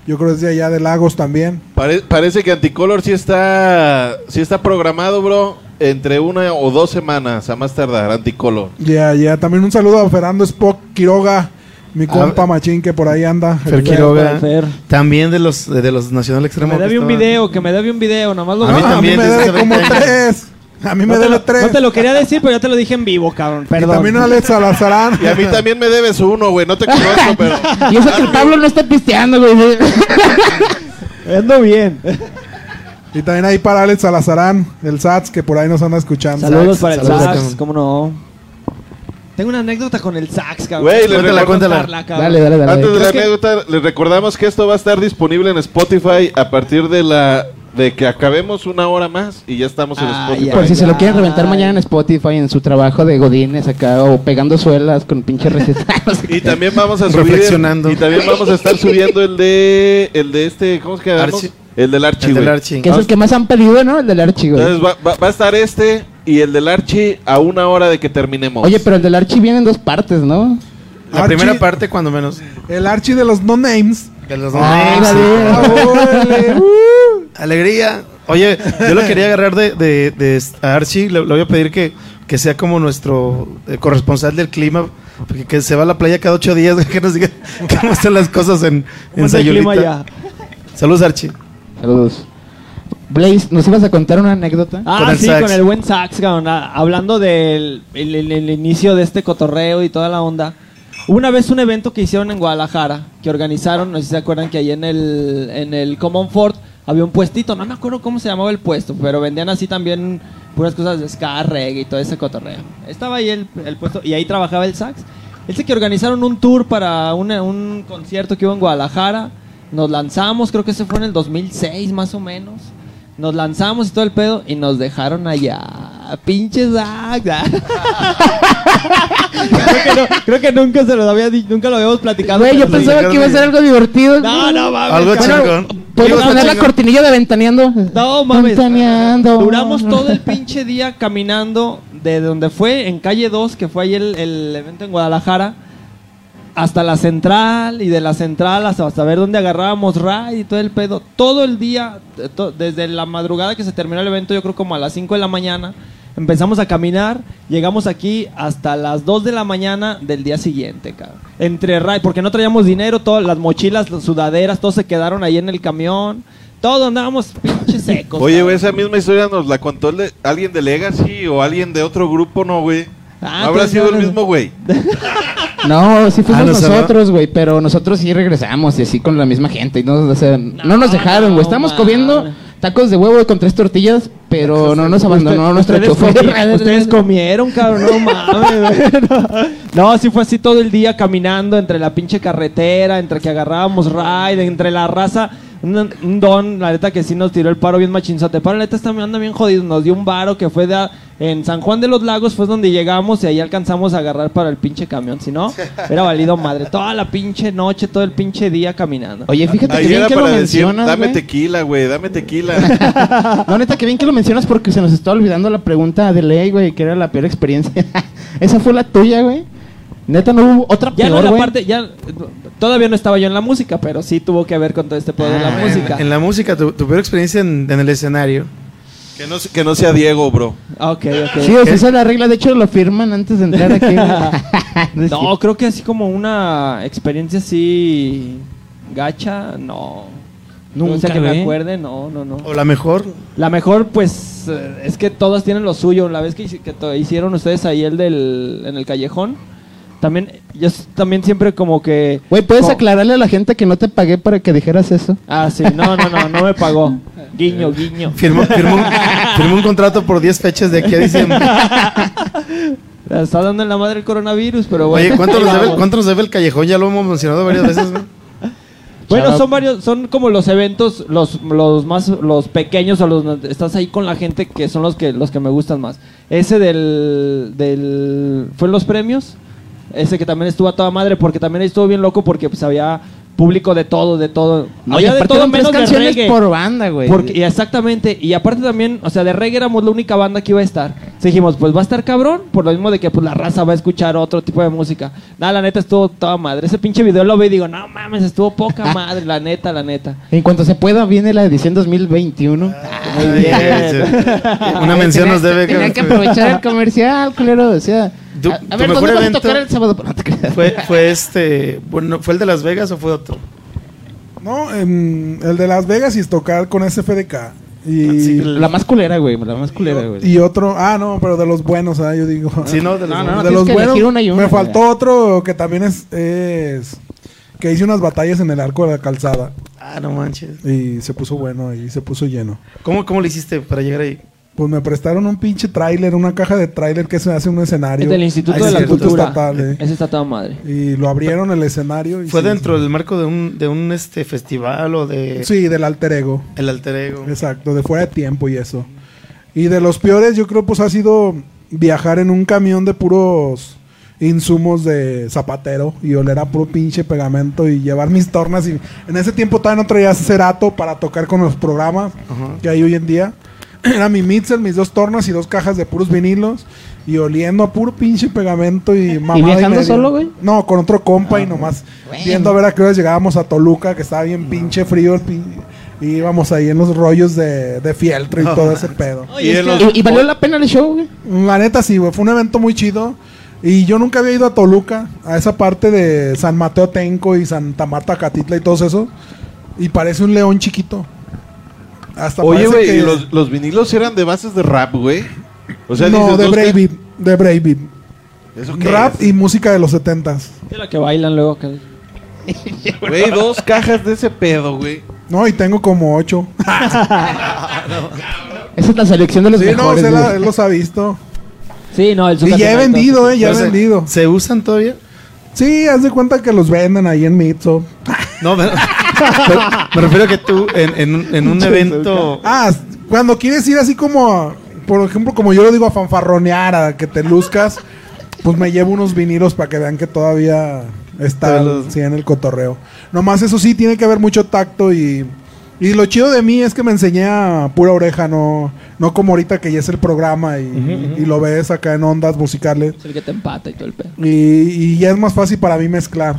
Yo creo que es de allá de Lagos también. Pare- parece que Anticolor sí está, sí está programado, bro, entre una o dos semanas, a más tardar, Anticolor. Ya, ya. También un saludo a Fernando Spock Quiroga, mi compa machín que por ahí anda. Fer El Quiroga. Fer. También de los, de los Nacional Que Extremo. me debe un estaba- video, que me debe un video, nomás lo A mí también, me debe como 20 años. tres. A mí me no, debe lo, tres. no te lo quería decir, pero ya te lo dije en vivo, cabrón. y Perdón. también a Alex Salazarán. Y a mí también me debes uno, güey, no te conozco, pero... Y eso que el Pablo no está pisteando, güey. Ando bien. Y también ahí para Alex Salazarán, el SATS, que por ahí nos anda escuchando. Saludos para el cabrón. cómo no. Tengo una anécdota con el sax, cabrón. Güey, le Cuéntala, cuéntala. Dale, dale, dale. Antes de la ¿Crees que- anécdota, les recordamos que esto va a estar disponible en Spotify a partir de la de que acabemos una hora más y ya estamos en Ah, Spotify. Por si se lo quieren reventar Ay. mañana en Spotify, en su trabajo de Godines acá, o pegando suelas con pinche receta. no sé Y qué. también vamos a subir Reflexionando. y también vamos a estar subiendo el de el de este, ¿cómo es que llamamos? Archi. El del Archi, El del güey. Archi. que es el que más han pedido, ¿no? El del Archie, güey. Entonces va, va- va a estar este y el del Archi a una hora de que terminemos. Oye, pero el del Archie viene en dos partes, ¿no? La Archie- primera parte, cuando menos. El Archie de los no names. De los Ah, nombres. dale. Alegría. Oye, yo lo quería agarrar de, de, de a Archie. Le, le voy a pedir que, que sea como nuestro eh, corresponsal del clima. Porque que se va a la playa cada ocho días. Que nos diga cómo están las cosas en, ¿Cómo en clima ya? Saludos, Archie. Saludos. Blaze, ¿nos ibas a contar una anécdota? Ah, Con el sí, sax. con el buen sax, cabrón. Ah, Hablando del el- el- el inicio de este cotorreo y toda la onda. Hubo Una vez un evento que hicieron en Guadalajara, que organizaron, no sé si se acuerdan que ahí en el, en el Common Fort había un puestito, no me acuerdo cómo se llamaba el puesto, pero vendían así también puras cosas de ska, reggae y todo ese cotorreo. Estaba ahí el, el puesto y ahí trabajaba el sax. Dice que organizaron un tour para una- un concierto que hubo en Guadalajara. Nos lanzamos, creo que ese fue en el 2006 más o menos. Nos lanzamos y todo el pedo y nos dejaron allá. Pinche Zack. creo, que no- creo que nunca se lo había dicho, nunca lo habíamos platicado. Güey, yo pensaba que iba a ser algo divertido. No, no mames. Algo chingón. ¿Podemos poner la cortinilla de ventaneando? No mames. Ventaneando. Duramos todo el pinche día caminando de donde fue, en calle 2, que fue ahí el, el evento en Guadalajara, hasta la central y de la central hasta, hasta ver dónde agarrábamos ride y todo el pedo. Todo el día, to- desde la madrugada que se terminó el evento, yo creo como a las 5 de la mañana, empezamos a caminar, llegamos aquí hasta las 2 de la mañana del día siguiente, cabrón. Entre ride, porque no traíamos dinero, todas las mochilas, las sudaderas, todos se quedaron ahí en el camión. Todo andábamos pinches secos. Oye, güey, esa misma historia nos la contó el de- alguien de Legacy o alguien de otro grupo, ¿no, güey? Ah, ¿No habrá pues, sido no, el mismo, güey. No, sí fuimos Ah, no, nosotros, güey, pero nosotros sí regresamos y así con la misma gente. Y no, o sea, no, nos dejaron, güey. no, Estábamos mames. comiendo tacos de huevo con tres tortillas, pero no nos abandonó nuestro chofer. ustedes comieron, cabrón, no mames. No, no, sí fue así todo el día caminando entre la pinche carretera, entre que agarrábamos ride, entre la raza. Un, un don, la neta que sí nos tiró el paro bien machinzote. Pero la neta está, anda bien jodido. Nos dio un varo que fue de a- en San Juan de los Lagos, fue donde llegamos y ahí alcanzamos a agarrar para el pinche camión. Si no, era valido madre. Toda la pinche noche, todo el pinche día caminando. Oye, fíjate que Ahí bien era que lo para decir, mencionas, dame tequila, güey, dame tequila. No, neta, que bien que lo mencionas porque se nos está olvidando la pregunta de ley, güey, que era la peor experiencia. Esa fue la tuya, güey. Neta, no hubo otra Ya no la parte, ya todavía no estaba yo en la música, pero sí tuvo que ver con todo este pedo de la Ah, música. En la música, tu, tu peor experiencia en, en el escenario. que, no, que no sea Diego, bro. Ok, ok. Sí, esa es la regla. De hecho, lo firman antes de entrar aquí. no, creo que así como una experiencia así gacha, no. no sé Nunca, que me güey. acuerde, no, no, no. O la mejor. La mejor, pues, eh, es que todas tienen lo suyo. La vez que, que hicieron ustedes ahí el del en el callejón, también, yo también siempre como que... Güey, ¿puedes aclararle a la gente que no te pagué para que dijeras eso? Ah, sí, no, no, no, no me pagó. Guiño, guiño. Firmó, firmó, un, firmó un contrato por 10 fechas de aquí a diciembre. La Está dando en la madre el coronavirus, pero bueno. Oye, ¿cuánto nos, debe. ¿cuánto nos debe el callejón? Ya lo hemos mencionado varias veces, güey. Bueno, son varios, son como los eventos, los, los más, los pequeños o los estás ahí con la gente que son los que, los que me gustan más. Ese del, del, fue en los premios, ese que también estuvo a toda madre porque también estuvo bien loco porque pues había público de todo, de todo. Oye, había de todo tres menos de canciones reggae. por banda, güey. Porque, y exactamente, y aparte también, o sea, de reggae éramos la única banda que iba a estar. Dijimos, pues va a estar cabrón, por lo mismo de que pues la raza va a escuchar otro tipo de música. Nada, la neta estuvo toda madre. Ese pinche video lo veo y digo, no mames, estuvo poca madre, la neta, la neta. En cuanto se pueda, viene la edición 2021. Ay, bien. sí. Una mención nos debe. Tenía que aprovechar el comercial, culero. O sea, Tu- a, ver, mejor ¿dónde vas a evento- tocar el sábado? No te creas. Fue, fue este. Bueno, ¿fue el de Las Vegas o fue otro? No, em, el de Las Vegas y tocar con SFDK. Y, Sí, La más culera, güey. La más culera, güey. y otro, ah, no, pero de los buenos, ah, yo digo. Sí, no, de los No, no, no, de los buenos. elegir una y una, me faltó güey. otro que también es, es que hice unas batallas en el arco de la calzada Ah, no manches. y se puso bueno y se puso lleno. ¿Cómo, ¿Cómo le hiciste para llegar ahí? Pues me prestaron un pinche tráiler, una caja de tráiler que se hace un escenario. Es del Instituto Ahí de la Instituto Cultura. Estatal, eh. Ese está toda madre. Y lo abrieron el escenario. Y ¿Fue sí, dentro del marco de un, de un este festival o de Sí, del alter ego. el alter ego? Exacto, de fuera de tiempo y eso. Y de los peores, yo creo, pues ha sido viajar en un camión de puros insumos de zapatero y oler a puro pinche pegamento y llevar mis tornas. Y en ese tiempo todavía no traía cerato para tocar con los programas Ajá. que hay hoy en día. Era mi mixer, mis dos tornas y dos cajas de puros vinilos. Y oliendo a puro pinche pegamento y mamada viajando media. solo, güey? No, con otro compa y nomás viendo a ver a qué horas llegábamos a Toluca, que estaba bien pinche frío el pin- Y íbamos ahí en los rollos de, de fieltro y todo ese pedo. Y ¿Y, y valió la pena el show, güey? La neta sí, güey. Fue un evento muy chido. Y yo nunca había ido a Toluca, a esa parte de San Mateo Tenco y Santa Marta Catitla y todo eso. Y parece un león chiquito. Hasta Oye, güey, que- ¿y los, los vinilos eran de bases de rap, güey? O sea, no, dices, de Brave Beat, de Brave Beat. ¿Eso qué Rap es? y música de los setentas. Es la que bailan luego. Que... Güey, dos cajas de ese pedo, güey. No, y tengo como ocho. Esa es la selección de los sí, mejores, él los ha visto. Sí, no, el Y ya he vendido, eh, ya he vendido. ¿Se usan todavía? Sí, haz de cuenta que los venden ahí en Mitso. No, me, refiero a que tú en, en un- en un evento... Ah, cuando quieres ir así como, a- por ejemplo, como yo lo digo, a fanfarronear, a que te luzcas, pues me llevo unos vinilos para que vean que todavía está Te los- sí, en el cotorreo. Nomás eso sí, tiene que haber mucho tacto y, y lo chido de mí es que me enseñé a pura oreja, no, no como ahorita que ya es el programa y, y lo ves acá en ondas musicales. Es el que te empata y todo el pedo. Y, y ya es más fácil para mí mezclar.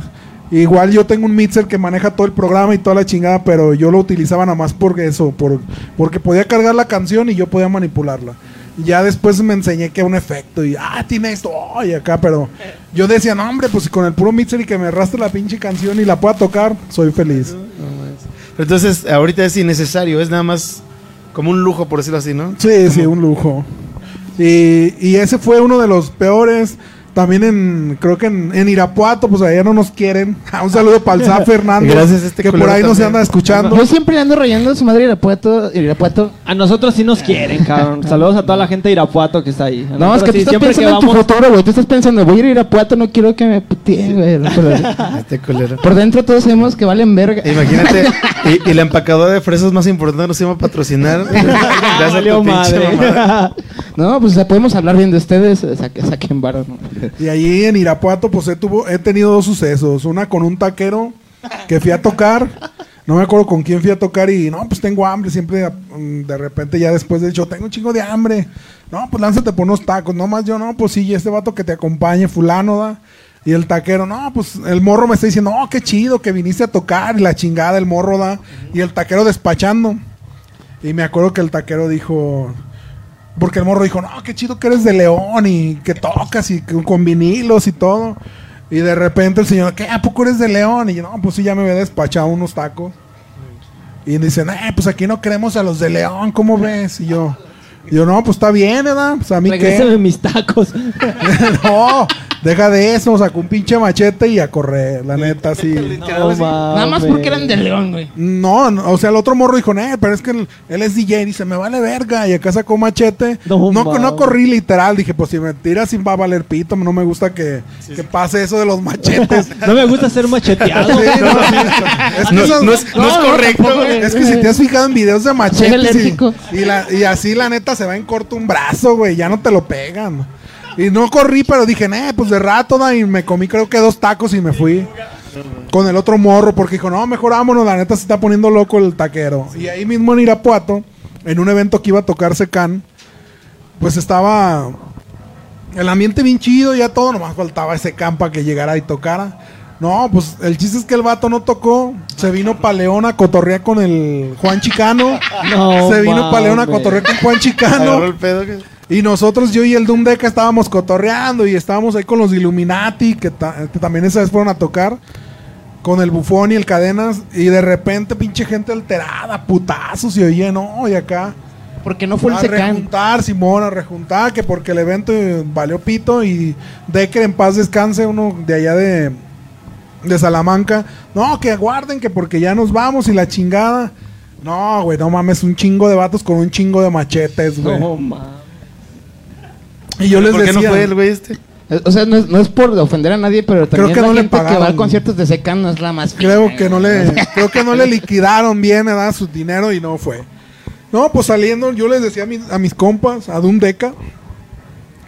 Igual yo tengo un mixer que maneja todo el programa y toda la chingada, pero yo lo utilizaba nada más por eso, por, porque podía cargar la canción y yo podía manipularla. Ya después me enseñé que un efecto y, ah, tiene esto, oh, y acá, pero yo decía, no, hombre, pues con el puro mixer y que me arrastre la pinche canción y la pueda tocar, soy feliz. Entonces, ahorita es innecesario, es nada más como un lujo, por decirlo así, ¿no? Sí, sí, un lujo. Y, y ese fue uno de los peores. También en, creo que en, en Irapuato, pues allá no nos quieren. Un saludo para el Zaf Fernández, Gracias a este que por ahí nos también. anda escuchando. Yo siempre ando rayando a su madre Irapuato. Irapuato. A nosotros sí nos quieren, cabrón. Saludos a toda la gente de Irapuato que está ahí. A No, es que tú sí, estás pensando que en tu futuro, güey. Tú estás pensando, voy a ir a Irapuato, no quiero que me puteen, güey. Este culero. Por dentro todos sabemos que valen verga. Imagínate, y, y la empacadora de fresas más importante nos iba a patrocinar. Gracias a tu pinche madre. No, pues o sea, podemos hablar bien de ustedes. Saque, saquen varo, ¿no? Y allí en Irapuato, pues he, tuvo, he tenido dos sucesos. Una con un taquero que fui a tocar. No me acuerdo con quién fui a tocar y no, pues tengo hambre. Siempre mm, de repente ya después del show, tengo un chingo de hambre. No, pues lánzate por unos tacos. No más yo, no, pues sí, y este vato que te acompañe, fulano, da. Y el taquero, no, pues el morro me está diciendo, oh, qué chido que viniste a tocar. Y la chingada, el morro da. Y el taquero despachando. Y me acuerdo que el taquero dijo, porque el morro dijo, no, qué chido que eres de León y que tocas y con vinilos y todo. Y de repente el señor, ¿qué? ¿A poco eres de León? Y yo, no, pues sí, ya me había despachado unos tacos. Y dicen, eh, pues aquí no queremos a los de León, ¿cómo ves? Y yo, yo no, pues está bien, ¿verdad? Pues a mí Regrésame qué. mis tacos. no, deja de eso, sacó un pinche machete y a correr, la neta, sí. No, Nada más porque eran de León, güey. No, no, o sea, el otro morro dijo, eh, pero es que él, él es DJ, dice, me vale verga, y acá sacó machete. No No, no, mames. corrí literal, dije, pues si me tiras sin va a valer pito, no me gusta que, que pase eso de los machetes. No me gusta ser macheteado. Sí, no, sí. Es que No, esas- no es, no es No, no, correcto. tampoco, güey. es que si te has fijado en videos de machetes alérgico. y, y, la- y así la neta se va en corto un brazo, güey, ya no te lo pegan. Y no corrí, pero dije, eh, pues de rato, da, y me comí creo que dos tacos y me fui. Con el otro morro, porque dijo, no, mejor vámonos, la neta se está poniendo loco el taquero. Y ahí mismo en Irapuato, en un evento que iba a tocar Secan, pues estaba el ambiente bien chido, ya todo, nomás faltaba ese campa que llegara y tocara. No, pues el chiste es que el vato no tocó, se vino pa' León a cotorrear con el Juan Chicano. No se vino pa' León a mames. cotorrear con Juan Chicano. Agarró el pedo. que- Y nosotros, yo y el Doom Deca estábamos cotorreando y estábamos ahí con los Illuminati, que, ta- que también esa vez fueron a tocar, con el Bufón y el Cadenas, y de repente pinche gente alterada, putazos, y oye, no, y acá. Porque no fue el a secán. rejuntar, Simón, a rejuntar, que porque el evento eh, valió pito y Decker en paz descanse, uno de allá de, de Salamanca. No, que aguarden, que porque ya nos vamos y la chingada. No, güey, no mames, un chingo de vatos con un chingo de machetes, güey. No, mames. y yo les ¿Por qué decía, no fue el güey este? Eh, O sea, no es, no es por ofender a nadie, pero también que la no le gente que va pagaron. a conciertos de Secan no es la más fina, creo que no le, creo que no le liquidaron bien, ¿verdad? Su dinero y no fue. No, pues saliendo, yo les decía a mis, a mis compas, a Doom Deca,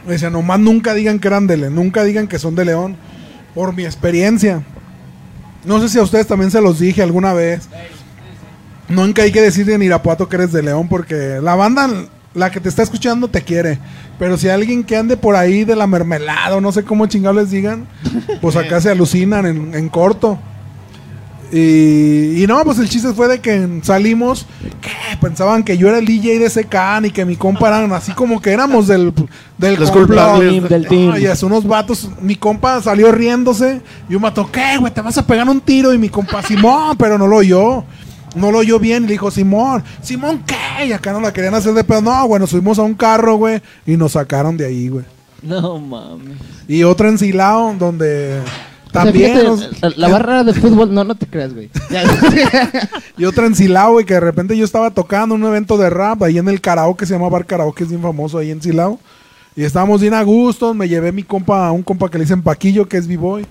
les decía, nomás nunca digan que eran de León, nunca digan que son de León, por mi experiencia. No sé si a ustedes también se los dije alguna vez. Nunca hay que decir en Irapuato que eres de León, porque la banda, la que te está escuchando, te quiere. Pero si alguien que ande por ahí de la mermelada, o no sé cómo chingados les digan, pues acá se alucinan en, en corto. Y, y no, pues el chiste fue de que salimos, que pensaban que yo era el DJ de ese can y que mi compa eran así como que éramos del, del Los complot. culpables. Team, del team. Y hace unos vatos, mi compa salió riéndose y un vato, ¿qué, güey? Te vas a pegar un tiro y mi compa, Simón, pero no lo oyó. No lo oyó bien y le dijo, Simón, Simón, ¿qué? Y acá no la querían hacer de pedo. No, bueno, subimos a un carro, güey, y nos sacaron de ahí, güey. No mames. Y otra en Silao, O sea, también... fíjate, nos- la, la barra de fútbol, no, no te creas, güey. Ya. Y otra en Silao, güey, que de repente yo estaba tocando un evento de rap ahí en el karaoke, se llama Bar Karaoke, es bien famoso ahí en Silao. Y estábamos bien a gusto, me llevé mi compa, a un compa que le dicen Paquillo, que es B-Boy.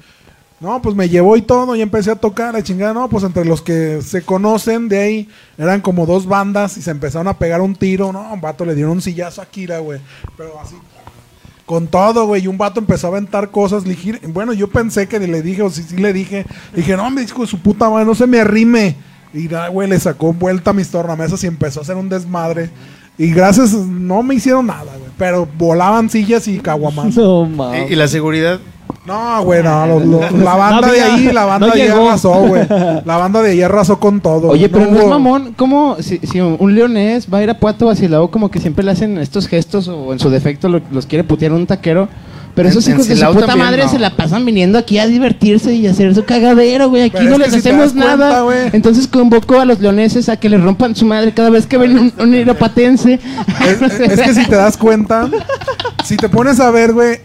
No, pues me llevó y todo, y empecé a tocar, la chingada, no, pues entre los que se conocen de ahí, eran como dos bandas y se empezaron a pegar un tiro, no, un vato le dieron un sillazo a Kira, güey, pero así, con todo, güey, y un vato empezó a aventar cosas, le dije- bueno, yo pensé que le dije, o sí, sí le dije, dije, no, me dijo su puta madre, no se me arrime, y nada, güey, le sacó vuelta a mis tornamesas y empezó a hacer un desmadre, y gracias, no me hicieron nada, güey, pero volaban sillas y caguamas. No ¿Y, y la seguridad? No, güey, no, lo- lo- la banda No de ahí, la banda no de ahí arrasó, güey. La banda de ahí arrasó con todo. Oye, pero no es mamón, ¿cómo si, si un leonés va a ir a Puato Vacilao como que siempre le hacen estos gestos o en su defecto lo- los quiere putear un taquero? Pero esos en hijos de su puta también, madre no. se la pasan viniendo aquí a divertirse y a hacer su cagadero, güey. Aquí Pero no es les si hacemos cuenta, nada. Entonces convoco a los leoneses a que le rompan su madre cada vez que ven un, un irapatense. Es, es que si te das cuenta, si te pones a ver, güey,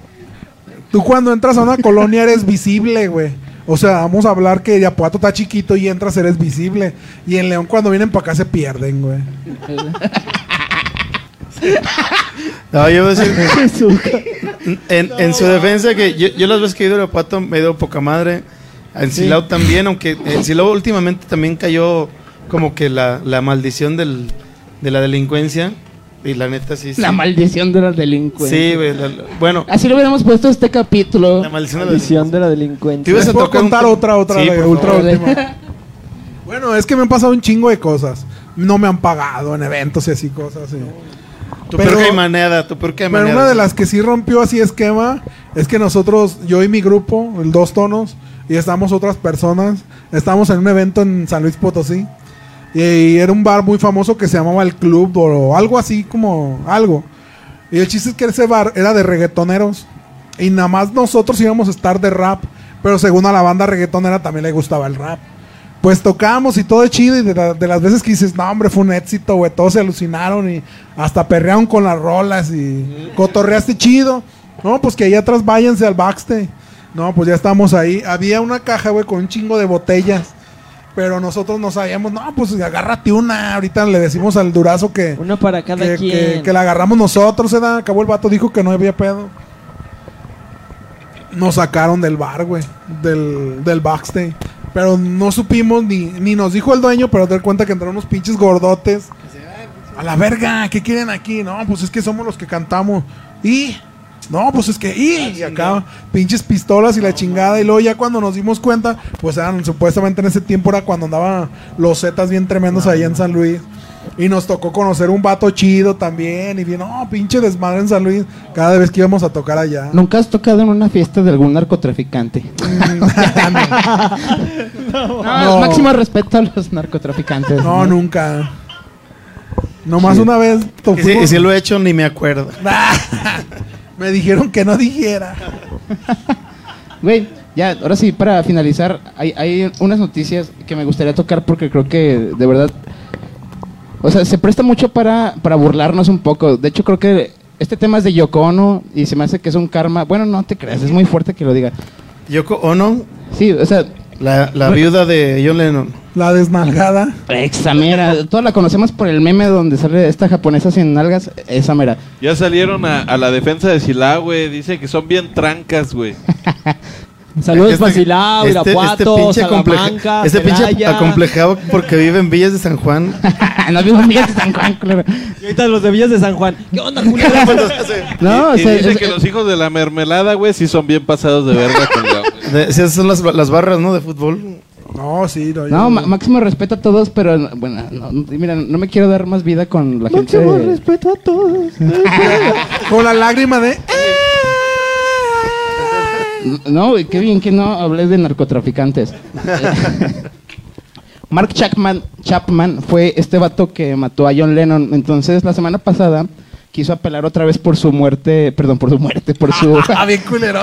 tú cuando entras a una colonia eres visible, güey. O sea, vamos a hablar que Irapuato está chiquito y entras, eres visible. Y en León cuando vienen para acá se pierden, güey. No, yo voy a decir, en, en su defensa, que yo, yo las veces que he ido a Irapuato me he ido poca madre. En Silao también, aunque en Silao últimamente también cayó como que la, la maldición del, de la delincuencia. Y la neta sí. sí. La maldición de los delincuentes. Sí, güey. la- la- bueno, Así lo hubiéramos puesto este capítulo. la maldición de la Maldición de la ¿Te delincuencia. ibas a ¿Les puedo tocar un contar otra, otra, Sí, la ultra última? Bueno, es que me han pasado un chingo de cosas. No me han pagado en eventos y así cosas. sí. Tu Pero- peor caimaneada, tu peor Pero caimaneada. una de las que sí rompió así esquema es que nosotros, yo y mi grupo, el Dos Tonos, y estamos otras personas, estamos en un evento en San Luis Potosí. Y, era un bar muy famoso que se llamaba El Club o algo así como algo. Y el chiste es que ese bar era de reggaetoneros. Y nada más nosotros íbamos a estar de rap. Pero según a la banda reggaetonera también le gustaba el rap. Pues tocamos y todo chido. Y de, la- de las veces que dices, no, hombre, fue un éxito, güey. Todos se alucinaron y hasta perrearon con las rolas y cotorreaste chido. No, pues que allá atrás váyanse al backstage. No, pues ya estamos ahí. Había una caja, güey, con un chingo de botellas. Pero nosotros no sabíamos, no, pues agárrate una. Ahorita le decimos al durazo que, Una para cada que, quien. que- que la agarramos nosotros, ¿verdad? Acabó el vato, dijo que no había pedo. Nos sacaron del bar, güey. Del, del backstage. Pero no supimos ni, ni nos dijo el dueño, pero te das cuenta que entraron unos pinches gordotes. A la verga, ¿qué quieren aquí? No, pues es que somos los que cantamos. Y, no, pues es que, y, y acá, pinches pistolas y la chingada. Y luego ya cuando nos dimos cuenta, pues eran, supuestamente en ese tiempo era cuando andaban los zetas bien tremendos allá en San Luis. Y nos tocó conocer un vato chido también. Y bien, no, pinche desmadre en San Luis. Cada vez que íbamos a tocar allá. ¿Nunca has tocado en una fiesta de algún narcotraficante? No, No. máximo respeto a los narcotraficantes. No, nunca. Nomás una vez Y si, si lo he hecho, ni me acuerdo. Me dijeron que no dijera. Güey, ya, ahora sí, para finalizar, hay, hay unas noticias que me gustaría tocar porque creo que de verdad. O sea, se presta mucho para, para burlarnos un poco. De hecho, creo que este tema es de Yoko Ono y se me hace que es un karma. Bueno, no te creas, es muy fuerte que lo diga. Yoko Ono, Sí, o sea, La, la viuda de John Lennon. La desnalgada. Esa mera. Toda la conocemos por el meme donde sale esta japonesa sin nalgas. Esa mera. Ya salieron a, a la defensa de Silá, güey. Dice que son bien trancas, güey. Saludos Este- este- Irapuato, pinche acompleja- Salamanca, Este pinche Celaya. acomplejado porque vive en Villas de San Juan. no vivo en Villas de San Juan, claro. Y ahorita los de Villas de San Juan. ¿Qué onda, Julio? No, y o sea, dice es- que los hijos de la mermelada, güey, sí son bien pasados de verga con. De- esas son las, las barras, ¿no? De fútbol. No, sí, no. No, ma- máximo respeto a todos, pero bueno, no, no- mira, no me quiero dar más vida con la gente. Máximo respeto a todos. Con la lágrima de. No, qué bien que no hablé de narcotraficantes. Mark Chapman, Chapman fue este vato que mató a John Lennon. Entonces, la semana pasada quiso apelar otra vez por su muerte, perdón, por su muerte, por su Ah,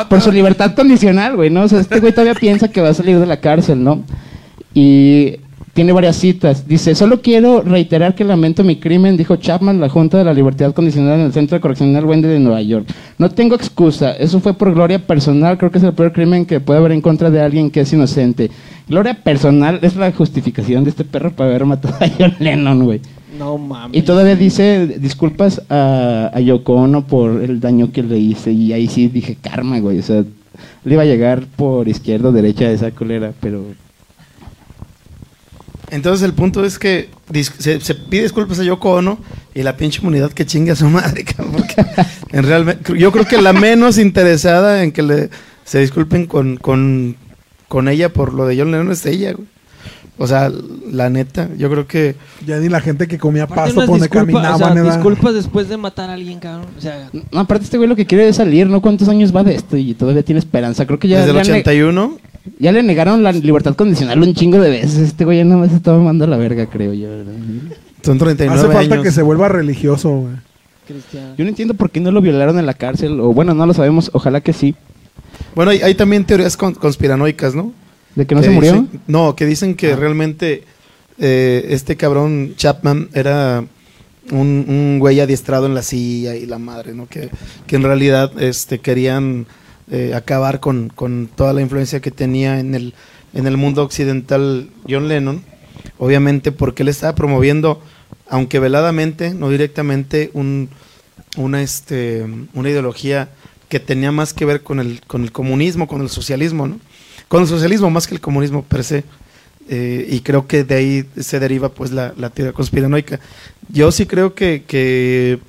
por su libertad condicional, güey, ¿no? O sea, este güey todavía piensa que va a salir de la cárcel, ¿no? Y tiene varias citas. Dice, solo quiero reiterar que lamento mi crimen, dijo Chapman, la Junta de la Libertad Condicional en el Centro Correccional Wendy de Nueva York. No tengo excusa, eso fue por gloria personal, creo que es el peor crimen que puede haber en contra de alguien que es inocente. Gloria personal es la justificación de este perro para haber matado a John Lennon, güey. No mames. Y todavía dice disculpas a, a Yoko Ono por el daño que le hice. Y ahí sí dije karma, güey. O sea, le iba a llegar por izquierda o derecha a esa colera, pero. Entonces el punto es que dis- se, se pide disculpas a Yoko Ono y la pinche comunidad que chingue a su madre, cabrón, porque en realmente, yo creo que la menos interesada en que le se disculpen con, con, con ella por lo de John Lennon es ella, güey. O sea, la neta, yo creo que Ya ni la gente que comía Aparte, pasto pone disculpas, o sea, disculpas después de matar a alguien, cabrón. O sea, No, aparte, este güey lo que quiere es salir, ¿no? ¿Cuántos años va de esto? Y todavía tiene esperanza. Creo que ya, desde el le, han ne- 81 ya le negaron la libertad condicional un chingo de veces. Este güey ya nada más estaba mandando a la verga, creo yo. ¿verdad? son 39 Hace falta años. que se vuelva religioso, güey. Yo no entiendo por qué no lo violaron en la cárcel. O bueno, no lo sabemos. Ojalá que sí. Bueno, hay, hay también teorías con- conspiranoicas, ¿no? ¿De que no Que se murió? dicen- no, que dicen que realmente eh, este cabrón Chapman era un, un güey adiestrado en la silla y la madre, ¿no? Que, que en realidad este, querían eh, acabar con, con toda la influencia que tenía en el, en el mundo occidental John Lennon. Obviamente porque él estaba promoviendo, aunque veladamente, no directamente, un, una, este, una ideología que tenía más que ver con el, con el comunismo, con el socialismo, ¿no? Con el socialismo más que el comunismo per se. Eh, y creo que de ahí se deriva pues la, la teoría conspiranoica. Yo sí creo que, que,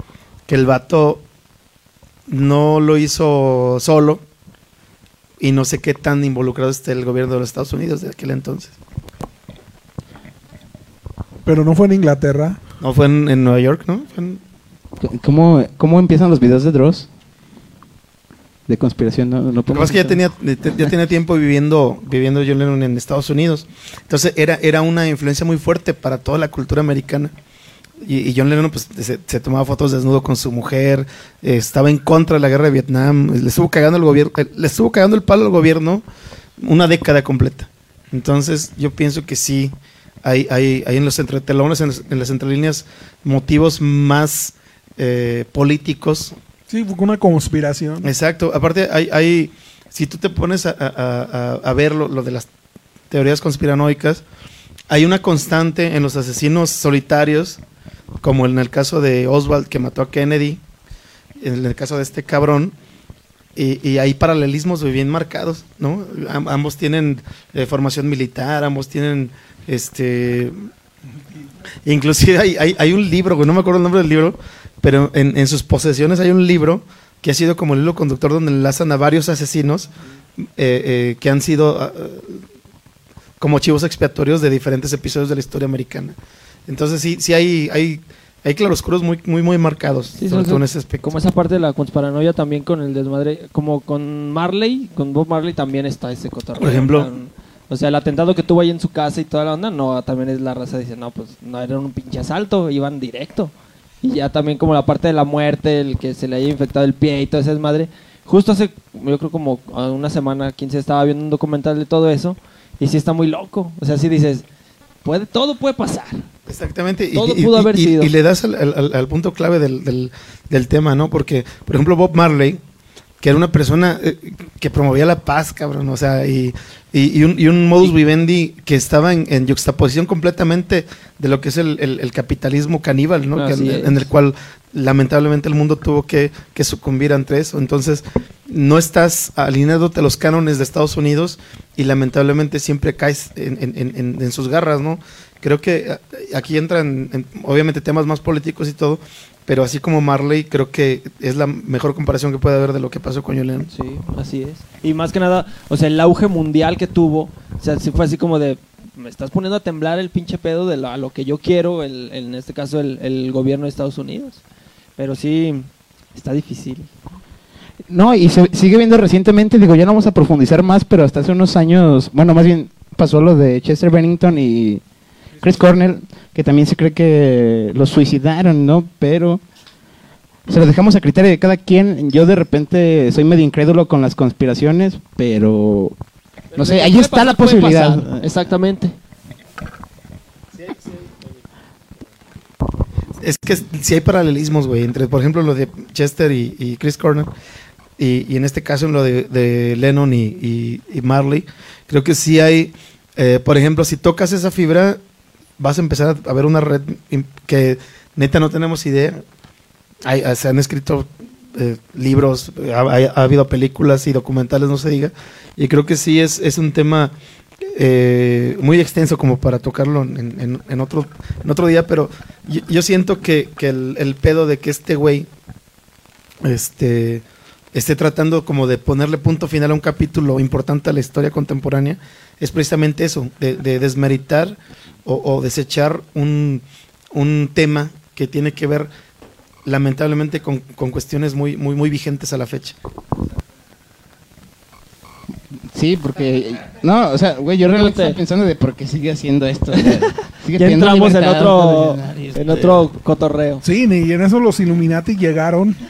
que el vato no lo hizo solo y no sé qué tan involucrado esté el gobierno de los Estados Unidos de aquel entonces. Pero no fue en Inglaterra. No fue en, en Nueva York, ¿no? Fue en- ¿Cómo, ¿Cómo empiezan los videos de Dross? De conspiración, ¿no? no Lo que ya tenía, ya tenía tiempo viviendo, viviendo John Lennon en Estados Unidos. Entonces era, era una influencia muy fuerte para toda la cultura americana. Y, y John Lennon pues, se, se tomaba fotos desnudo con su mujer, eh, estaba en contra de la guerra de Vietnam, le estuvo cagando el gobierno, eh, le estuvo cagando el palo al gobierno una década completa. Entonces yo pienso que sí, hay, hay, hay en los entretelones, en, en las entrelíneas, motivos más eh, políticos Sí, fue una conspiración. Exacto. Aparte, hay, hay si tú te pones a, a- a- a ver lo, lo de las teorías conspiranoicas, hay una constante en los asesinos solitarios, como en el caso de Oswald que mató a Kennedy, en el caso de este cabrón, y, y hay paralelismos bien marcados, ¿no? Am- ambos tienen eh, formación militar, ambos tienen, este, inclusive hay, hay, un libro, no me acuerdo el nombre del libro, pero en, sus posesiones hay un libro que ha sido como el hilo conductor donde enlazan a varios asesinos eh, eh, que han sido ah, eh, como chivos expiatorios de diferentes episodios de la historia americana. Entonces sí, sí hay, hay, hay claroscuros muy, muy, muy marcados, Sí, sobre todo en ese aspecto. Como esa parte de la conspiranoia también con el desmadre, como con Marley, con Bob Marley también está ese cotorreo. Por ejemplo. Con- O sea, el atentado que tuvo ahí en su casa y toda la onda, no, también es la raza, dice, no, pues no era un pinche asalto, iban directo. Y ya también como la parte de la muerte, el que se le haya infectado el pie y todo ese desmadre. Justo hace, yo creo como una semana, 15 estaba viendo un documental de todo eso y sí está muy loco. O sea, sí dices, puede, todo puede pasar. Exactamente. Y, Todo y- pudo y- haber y- sido. y le das al, al- al- al punto clave del, del- del tema, ¿no? Porque, por ejemplo, Bob Marley que era una persona eh, que promovía la paz, cabrón, o sea, y, un, y un modus vivendi que estaba en, en juxtaposición completamente de lo que es el, el- el capitalismo caníbal, ¿no? Que- en el cual lamentablemente el mundo tuvo que, que sucumbir ante eso. Entonces, no estás alineándote a los cánones de Estados Unidos y lamentablemente siempre caes en- en- en- en sus garras, ¿no? Creo que eh, aquí entran, en- obviamente, temas más políticos y todo, pero así como Marley, creo que es la mejor comparación que puede haber de lo que pasó con Lennon. Sí, así es. Y más que nada, o sea, el auge mundial que tuvo, o sea, sí fue así como de, me estás poniendo a temblar el pinche pedo de lo, a lo que yo quiero, el, en este caso el, el gobierno de Estados Unidos. Pero sí, está difícil. No, y se sigue viendo recientemente, digo, ya no vamos a profundizar más, pero hasta hace unos años, bueno, más bien pasó lo de Chester Bennington y Chris Cornell, que también se cree que los suicidaron, ¿no? Pero se lo dejamos a criterio de cada quien. Yo de repente soy medio incrédulo con las conspiraciones, pero no sé, ahí está la posibilidad. Exactamente. Es que si hay paralelismos, güey, entre, por ejemplo, lo de Chester y, y Chris Cornell, y, y en este caso en lo de, de Lennon y, y- y Marley, creo que sí hay, eh, por ejemplo, si tocas esa fibra, vas a empezar a ver una red que neta no tenemos idea. Hay, eh, se han escrito eh, libros, ha, habido películas y documentales, no se diga, y creo que sí es, es un tema eh, muy extenso como para tocarlo en, otro, en otro día, pero yo, yo siento que, que el, el pedo de que este güey este, esté tratando como de ponerle punto final a un capítulo importante a la historia contemporánea es precisamente eso, de, de desmeritar o, o desechar un, un tema que tiene que ver lamentablemente con, con cuestiones muy, muy, muy vigentes a la fecha. Sí, porque no, o sea, güey, yo realmente estaba pensando de por qué sigue haciendo esto. o sea, sigue Ya teniendo entramos en otro, en este- otro cotorreo. Sí, y en eso los Illuminati llegaron.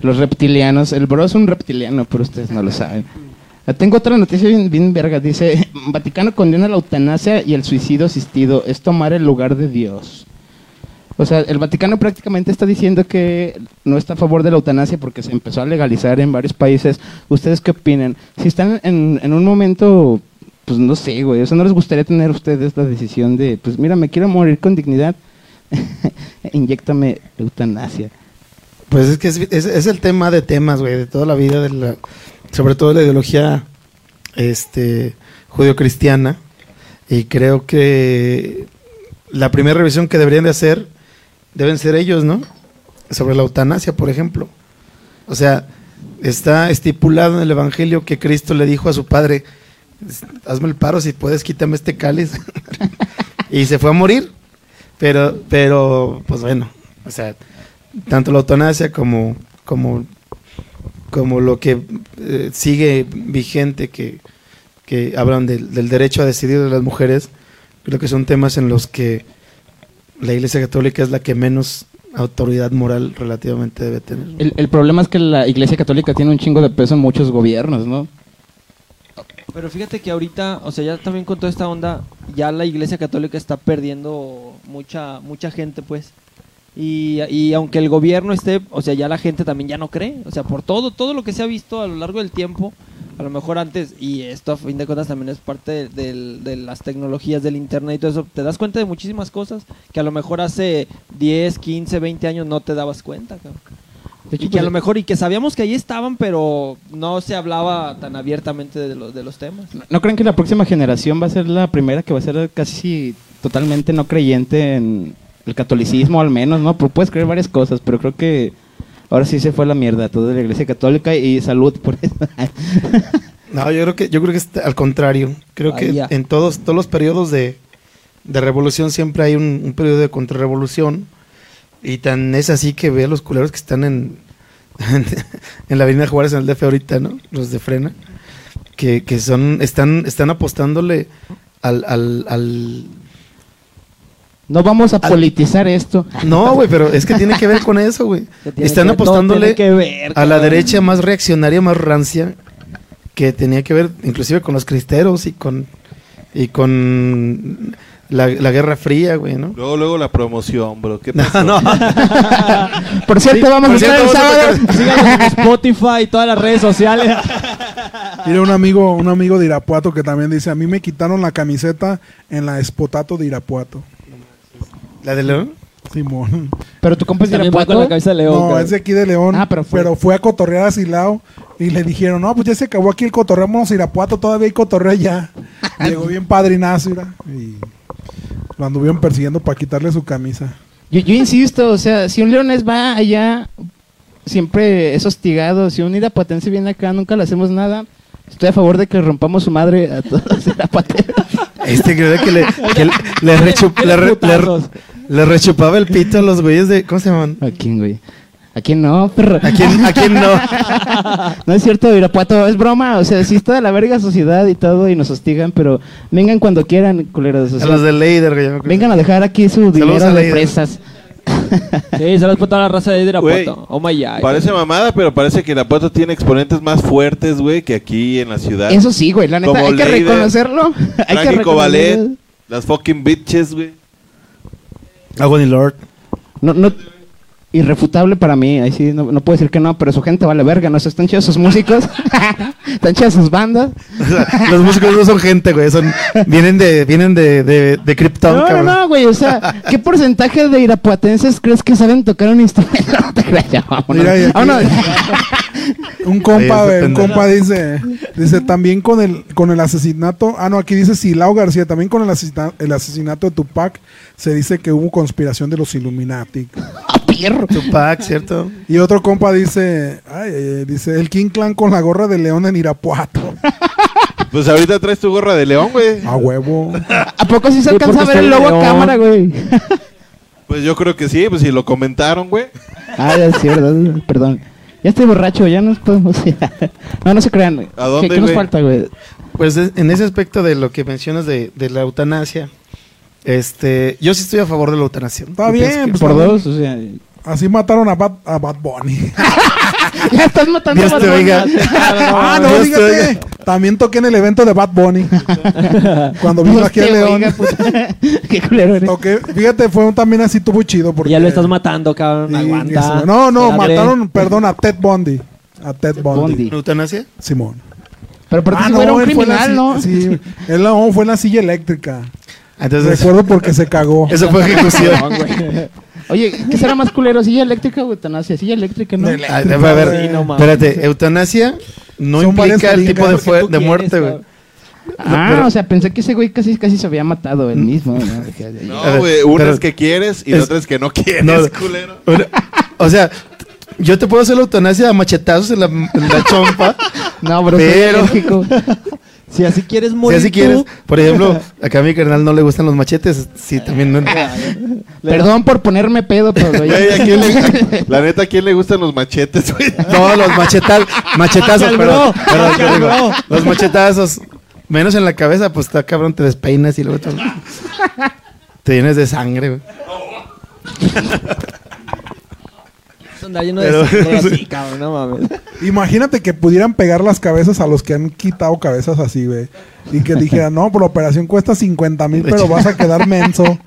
Los reptilianos, el bro es un reptiliano, pero ustedes no lo saben. Ah, Tengo otra noticia bien, verga, dice, Vaticano condena la eutanasia y el suicidio asistido, es tomar el lugar de Dios. O sea, el Vaticano prácticamente está diciendo que no está a favor de la eutanasia porque se empezó a legalizar en varios países. ¿Ustedes qué opinan? Si están en, en un momento, pues no sé, güey, o sea, ¿no les gustaría tener ustedes la decisión de, pues mira, me quiero morir con dignidad, inyectame eutanasia? Pues es que es, es- es el tema de temas, güey, de toda la vida, de la, sobre todo la ideología este, judio-cristiana. Y creo que la primera revisión que deberían de hacer deben ser ellos, ¿no? Sobre la eutanasia, por ejemplo. O sea, está estipulado en el Evangelio que Cristo le dijo a su padre, hazme el paro, si puedes, quítame este cáliz. y se fue a morir. Pero, pero, pues bueno, o sea, tanto la eutanasia como, como, como lo que eh, sigue vigente que, que hablan del, del derecho a decidir de las mujeres, creo que son temas en los que la Iglesia Católica es la que menos autoridad moral relativamente debe tener. El, el problema es que la Iglesia Católica tiene un chingo de peso en muchos gobiernos, ¿no? Pero fíjate que ahorita, o sea, ya también con toda esta onda, ya la Iglesia Católica está perdiendo mucha mucha gente, pues. Y, y aunque el gobierno esté, o sea, ya la gente también ya no cree, o sea, por todo todo lo que se ha visto a lo largo del tiempo, a lo mejor antes, y esto a fin de cuentas también es parte de, de las tecnologías del internet y todo eso, te das cuenta de muchísimas cosas que a lo mejor hace 10, 15, 20 años no te dabas cuenta, cabrón. De hecho, Y que a pues, lo mejor, y que sabíamos que ahí estaban, pero no se hablaba tan abiertamente de los, de los temas. ¿No creen que la próxima generación va a ser la primera que va a ser casi totalmente no creyente en el catolicismo, al menos, ¿no? Pues puedes creer varias cosas, pero creo que ahora sí se fue a la mierda toda la iglesia católica y salud por eso. No, yo creo que, yo creo que es al contrario. Creo que en todos, todos los periodos de, de revolución siempre hay un, un periodo de contrarrevolución. Y tan es así que ve a los culeros que están en, en la Avenida Juárez en el DF ahorita, ¿no? Los de frena. Que, que son, están, están apostándole al, al, al- No vamos a Al- politizar esto. No, güey, pero es que tiene que ver con eso, güey. Están que- apostándole que ver, a la derecha más reaccionaria, más rancia, que tenía que ver inclusive con los cristeros y con y con la, la Guerra Fría, güey, ¿no? Luego, luego la promoción, bro. ¿Qué pasó? no. Por cierto, vamos a por estar el cierto, vamos a sábado. Síganos en Spotify y todas las redes sociales. Tiene un amigo, un amigo de Irapuato que también dice, a mí me quitaron la camiseta en la Espotato de Irapuato. ¿La de León? Simón. Pero tu compa es de También va con la Irapuato. cabeza de león. no, cabrón. es de aquí de León. Ah, pero pero, fue- a cotorrear a Silao y le dijeron, no, pues ya se acabó aquí el cotorreo, vamos a Irapuato, todavía hay cotorreo ya. Llegó bien padrinazo, mira, y lo anduvieron persiguiendo para quitarle su camisa. Yo, yo insisto, o sea, si un leonés va allá, siempre es hostigado. Si un irapuatense viene acá, nunca le hacemos nada. Estoy a favor de que rompamos su madre a todos los irapuatenses. Este creo que le, que le, le rechup- le re- le- Putazos. Le rechupaba el pito a los güeyes de. ¿Cómo se llaman? ¿A quién, güey? ¿A quién no, perro? ¿A quién, a quién no? No es cierto, Irapuato, es broma. O sea, sí está de la verga sociedad y todo y nos hostigan, pero vengan cuando quieran, culeros. o A sea, los de Leider, güey. vengan a dejar aquí su dinero a de presas. Sí, se las puesto a la raza de Irapuato. Oh my God. Parece mamada, pero parece que Irapuato tiene exponentes más fuertes, güey, que aquí en la ciudad. Eso sí, güey, la neta, Como hay que reconocerlo. hay que Trágico Ballet, reconocerlo. las fucking bitches, güey. Agony Lord. No, no, irrefutable para mí, ahí sí, no, no puedo decir que no, pero su gente vale verga, ¿no? Están chidos sus músicos, están chidas sus bandas. Los músicos no son gente, güey. Son, vienen de, vienen de, de, de Krypton, No, no, cabrón. no, güey, o sea, ¿qué porcentaje de irapuatenses crees que saben tocar un instrumento? No te creas, ya, vámonos. Mira. Un compa, un compa dice, dice también con el con el asesinato, ah no, aquí dice Silao García, también con el, asesina- el asesinato de Tupac se dice que hubo conspiración de los Illuminati. ¡Ah, perro! Tupac, ¿cierto? Y otro compa dice, ay, dice el King Clan con la gorra de león en Irapuato. Pues ahorita traes tu gorra de león, güey. A huevo. ¿A poco sí se alcanza a ver el logo a cámara, güey? Pues yo creo que sí, pues si lo comentaron, güey. Ah, ya sí, verdad, perdón. Ya estoy borracho, ya nos podemos ir. No, no se crean. ¿A dónde, ¿Qué, qué nos güey? falta, güey? Pues es- en ese aspecto de lo que mencionas de, de la eutanasia, este, yo sí estoy a favor de la eutanasia. Está bien, pues, Por dos, o sea... Así mataron a Bad, a Bad Bunny. Ya estás matando Dios a Bad Bunny. ah, no, Dios te dígate. oiga. También toqué en el evento de Bad Bunny. Cuando vino Dios aquí a te León. oiga, puta. Qué culero eres. Toqué, fíjate, fue un- también así tuvo chido. Porque, Ya lo estás matando, cabrón. Sí, Aguanta. eso. No, no, mataron, perdón, a Ted Bundy. A Ted Bundy. Bundy. ¿Eutanasia? Simón. Pero porque Ah, ese güey era un él fue en la criminal, si- ¿no? Sí, él no, fue en la silla eléctrica. Entonces, Recuerdo porque se cagó. eso fue ejecución. Oye, ¿qué será más culero? ¿Silla eléctrica o eutanasia? Silla eléctrica, ¿no? Ah, a ver. Sí, no espérate, eutanasia no Son implica el tipo de, quieres, muerte, güey. Ah, pero- o sea, pensé que ese güey casi, casi se había matado él mismo. ¿no? Güey, una pero- es que quieres y la es- otra es que no quieres, No. culero. Una- O sea, yo te puedo hacer la eutanasia a machetazos en la, en la chompa. No, bro, Pero-. Si así quieres si morir así tú, quieres. Por ejemplo, acá a mi carnal no le gustan los machetes. Sí, también no. Perdón por ponerme pedo, pero Güey, ¿a quién le- la neta, ¿a quién le gustan los machetes, güey? No, los machetazos. Machetazos, perdón. Los machetazos. Menos en la cabeza, pues está cabrón, te despeinas y luego te, te llenas de sangre, güey. Lleno de sangre así, cabrón, no mames. Imagínate que pudieran pegar las cabezas a los que han quitado cabezas así, güey. Y que dijeran, no, por la operación cuesta 50 mil, pero vas a quedar menso.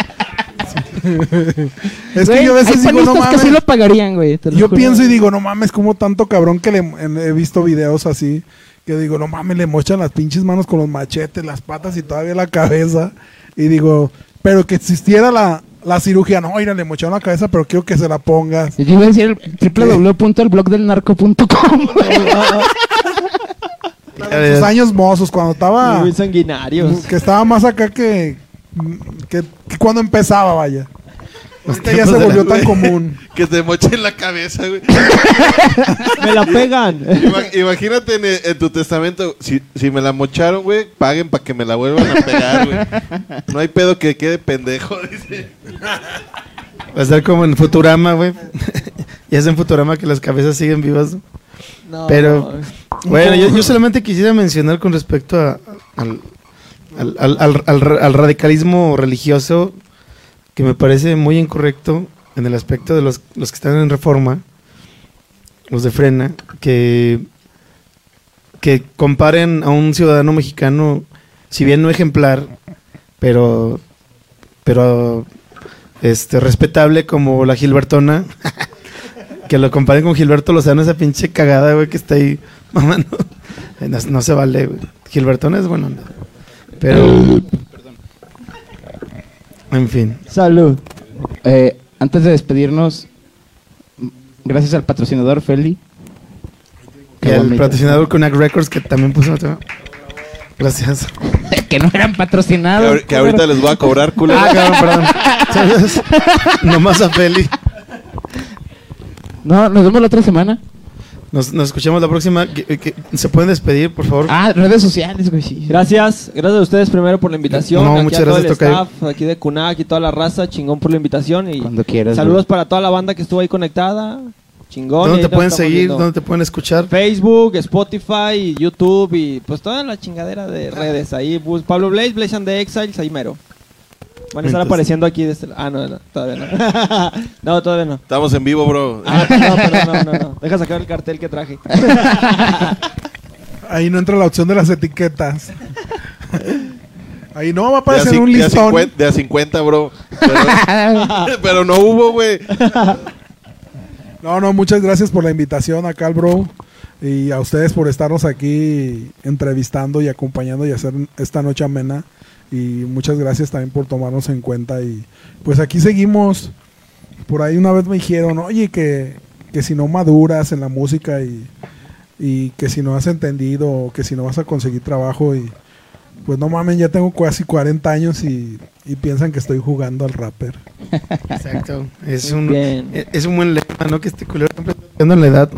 es que yo a veces digo, no que mames. sí lo pagarían, güey. te lo Yo juro. pienso y digo, no mames, como tanto cabrón que le en- he visto videos así. Que digo, no mames, le mochan las pinches manos con los machetes, las patas y todavía la cabeza. Y digo, pero que existiera la, la cirugía. No, mira, le mocharon la cabeza, pero quiero que se la pongas. Yo iba a decir el www.elblogdelnarco.com. En sus años mozos, cuando estaba... Muy sanguinarios. Que estaba más acá que, que, que cuando empezaba, vaya. Ahorita ya se volvió tan común. Que te mochen la cabeza, güey. Me la pegan. Ima- Imagínate en, en tu testamento, si, si me la mocharon, güey, paguen para que me la vuelvan a pegar, güey. No hay pedo que quede pendejo, dice. Va a estar como en Futurama, güey. ya es en Futurama que las cabezas siguen vivas. No, Pero- no. Bueno, yo, yo solamente quisiera mencionar con respecto a- al, al, al- al- al- al radicalismo religioso, que me parece muy incorrecto en el aspecto de los, los que están en reforma, los de frena, que, que comparen a un ciudadano mexicano, si bien no ejemplar, pero pero este respetable como la Gilbertona. que lo comparen con Gilberto Lozano, esa pinche cagada, güey, que está ahí mamando. No, no se vale, güey. Gilbertona es bueno. Pero. En fin. Salud. Eh, antes de despedirnos, gracias al patrocinador Feli. Y bonito. patrocinador Kunak Records que también puso otro. Gracias. que no eran Que, patrocinados. ahor- que ahorita les voy a cobrar, culero. Ah, cabrón, perdón. Saludos. Nomás a Feli. No, nos vemos la otra semana. Nos, nos escuchamos la próxima. Que- que- ¿Se pueden despedir, por favor? Ah, redes sociales, güey. sí. Gracias, gracias a ustedes primero por la invitación. No, aquí muchas a todo gracias, el Tocayo. staff, aquí de Kunak y toda la raza, chingón por la invitación y Cuando quieras. saludos para toda la banda que estuvo ahí conectada. Chingón. y ¿Dónde ahí te pueden estamos seguir? viendo. ¿Dónde te pueden escuchar? Facebook, Spotify, YouTube y pues toda la chingadera de redes ahí. bus- Pablo Blaze, Blaze and the Exiles, ahí mero. Van a estar Entonces- apareciendo aquí de este Ah, no, no, todavía no. no, todavía no. Estamos en vivo, bro. Ah, no, no, no, no. Deja sacar el cartel que traje. Ahí no entra la opción de las etiquetas. Ahí no va a De a, aparecer cin- un de a listón. 50, de a 50, bro. Pero, pero no hubo, güey. No, no, muchas gracias por la invitación acá al bro. Y a ustedes por estarnos aquí entrevistando y acompañando y hacer esta noche amena. Y muchas gracias también por tomarnos en cuenta. Y pues aquí seguimos. Por ahí una vez me dijeron, oye, que, que si no maduras en la música y, y que si no has entendido, que si no vas a conseguir trabajo. Y pues no mames, ya tengo casi 40 años y, y piensan que estoy jugando al rapper. Exacto. Es un, e-, es un buen lema, ¿no? Que este culero siempre está en la edad.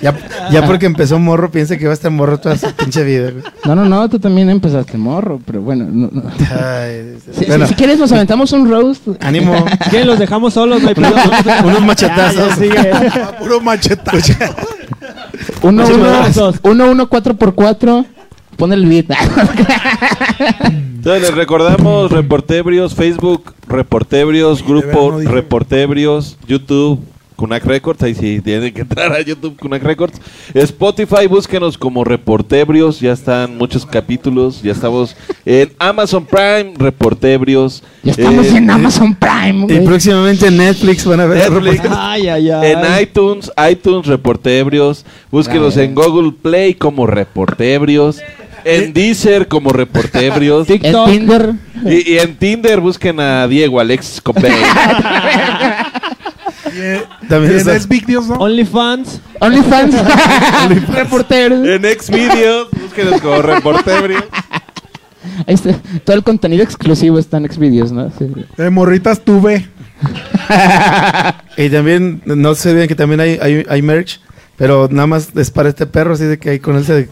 Ya, ya, porque empezó morro, piensa que va a estar morro toda su pinche vida. Güey. No, no, no, tú también empezaste morro, pero bueno. No, si, quieres, nos aventamos un roast. Ánimo. Si los dejamos solos, no hay problema. Unos, unos machetazos. Puro machetazo. 1-1, 4x4 pone el beat. Entonces, les recordamos Reportebrios, Facebook, Reportebrios, Grupo Reportebrios, YouTube, Kunak Records, ahí sí tienen que entrar a YouTube Kunak Records. Spotify, búsquenos como Reportebrios, ya están muchos capítulos, ya estamos en Amazon Prime, Reportebrios. Ya estamos en Amazon Prime. Y próximamente en Netflix van a ver. Netflix, ay, ay, ay. En iTunes, iTunes, Reportebrios. Búsquenos en Google Play como Reportebrios en Deezer como Reportebrios. En TikTok. Tinder. Y, y en Tinder busquen a Diego Alexis Copey. También En está- es Big News, ¿no? OnlyFans. OnlyFans. Reporteros. en Xvideos, búsquenos como Reportebrios. Ahí está. Todo el contenido exclusivo está en Xvideos, ¿no? Sí. Eh, morritas tuve. Y también, no se olviden que también hay, hay, hay merch, pero nada más es para este perro, así de que ahí con él se...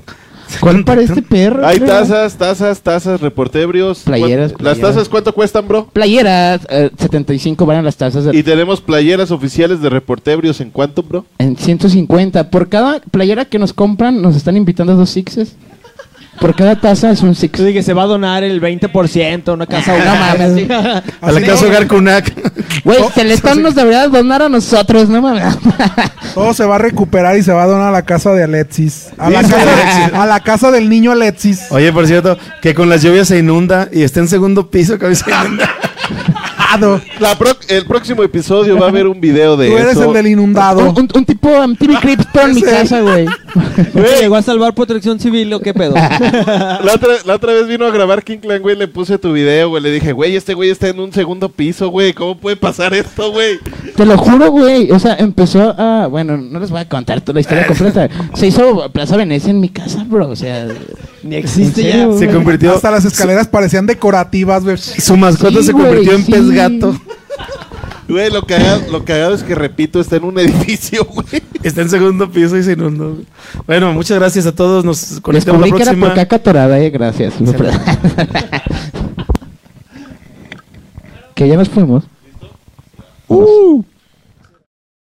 ¿Cuál para este perro? Hay tazas, tazas, tazas, Reportebrios. Playeras, ¿Cuánto- ¿Las playeras. tazas cuánto cuestan, bro? Playeras, eh, 75 valen las tazas de- Y tenemos playeras oficiales de Reportebrios. ¿En cuánto, bro? en 150. Por cada playera que nos compran, nos están invitando a dos sixes. Por cada taza es un six. Tú que se va a donar el 20% a una casa No mames. A la casa Hogar Kunak. Güey, Oh, Teletón sí. nos debería donar a nosotros, no mames. Todo se va a recuperar y se va a donar a la casa de Alexis. A la, Sí, casa, a la casa del niño Alexis. Oye, por cierto, que con las lluvias se inunda y está en segundo piso, que a veces se inunda. La pro- el próximo episodio va a haber un video de Tú eres eso. el del inundado. Un, un- un tipo MTV Crips, pero en mi casa, güey. ¿Te llegó a salvar protección civil o qué pedo? La otra, la otra vez vino a grabar King Clan, güey, le puse tu video, güey, le dije, güey, este güey está en un segundo piso, güey, ¿cómo puede pasar esto, güey? Te lo juro, güey. O sea, empezó a. Bueno, no les voy a contar toda la historia completa. Se hizo Plaza Venecia en mi casa, bro. O sea. Ni existe ¿en ya. Se güey? convirtió, Hasta las escaleras parecían decorativas, güey. su mascota Sí, se convirtió güey, en sí. pez gato. Güey, lo cagado, lo cagado es que, repito, está en un edificio, güey. Está en segundo piso y se inundó. Bueno, muchas gracias a todos. Nos Les conectamos la comí que era próxima. por caca torada, eh. Gracias. que ya nos fuimos. Uh.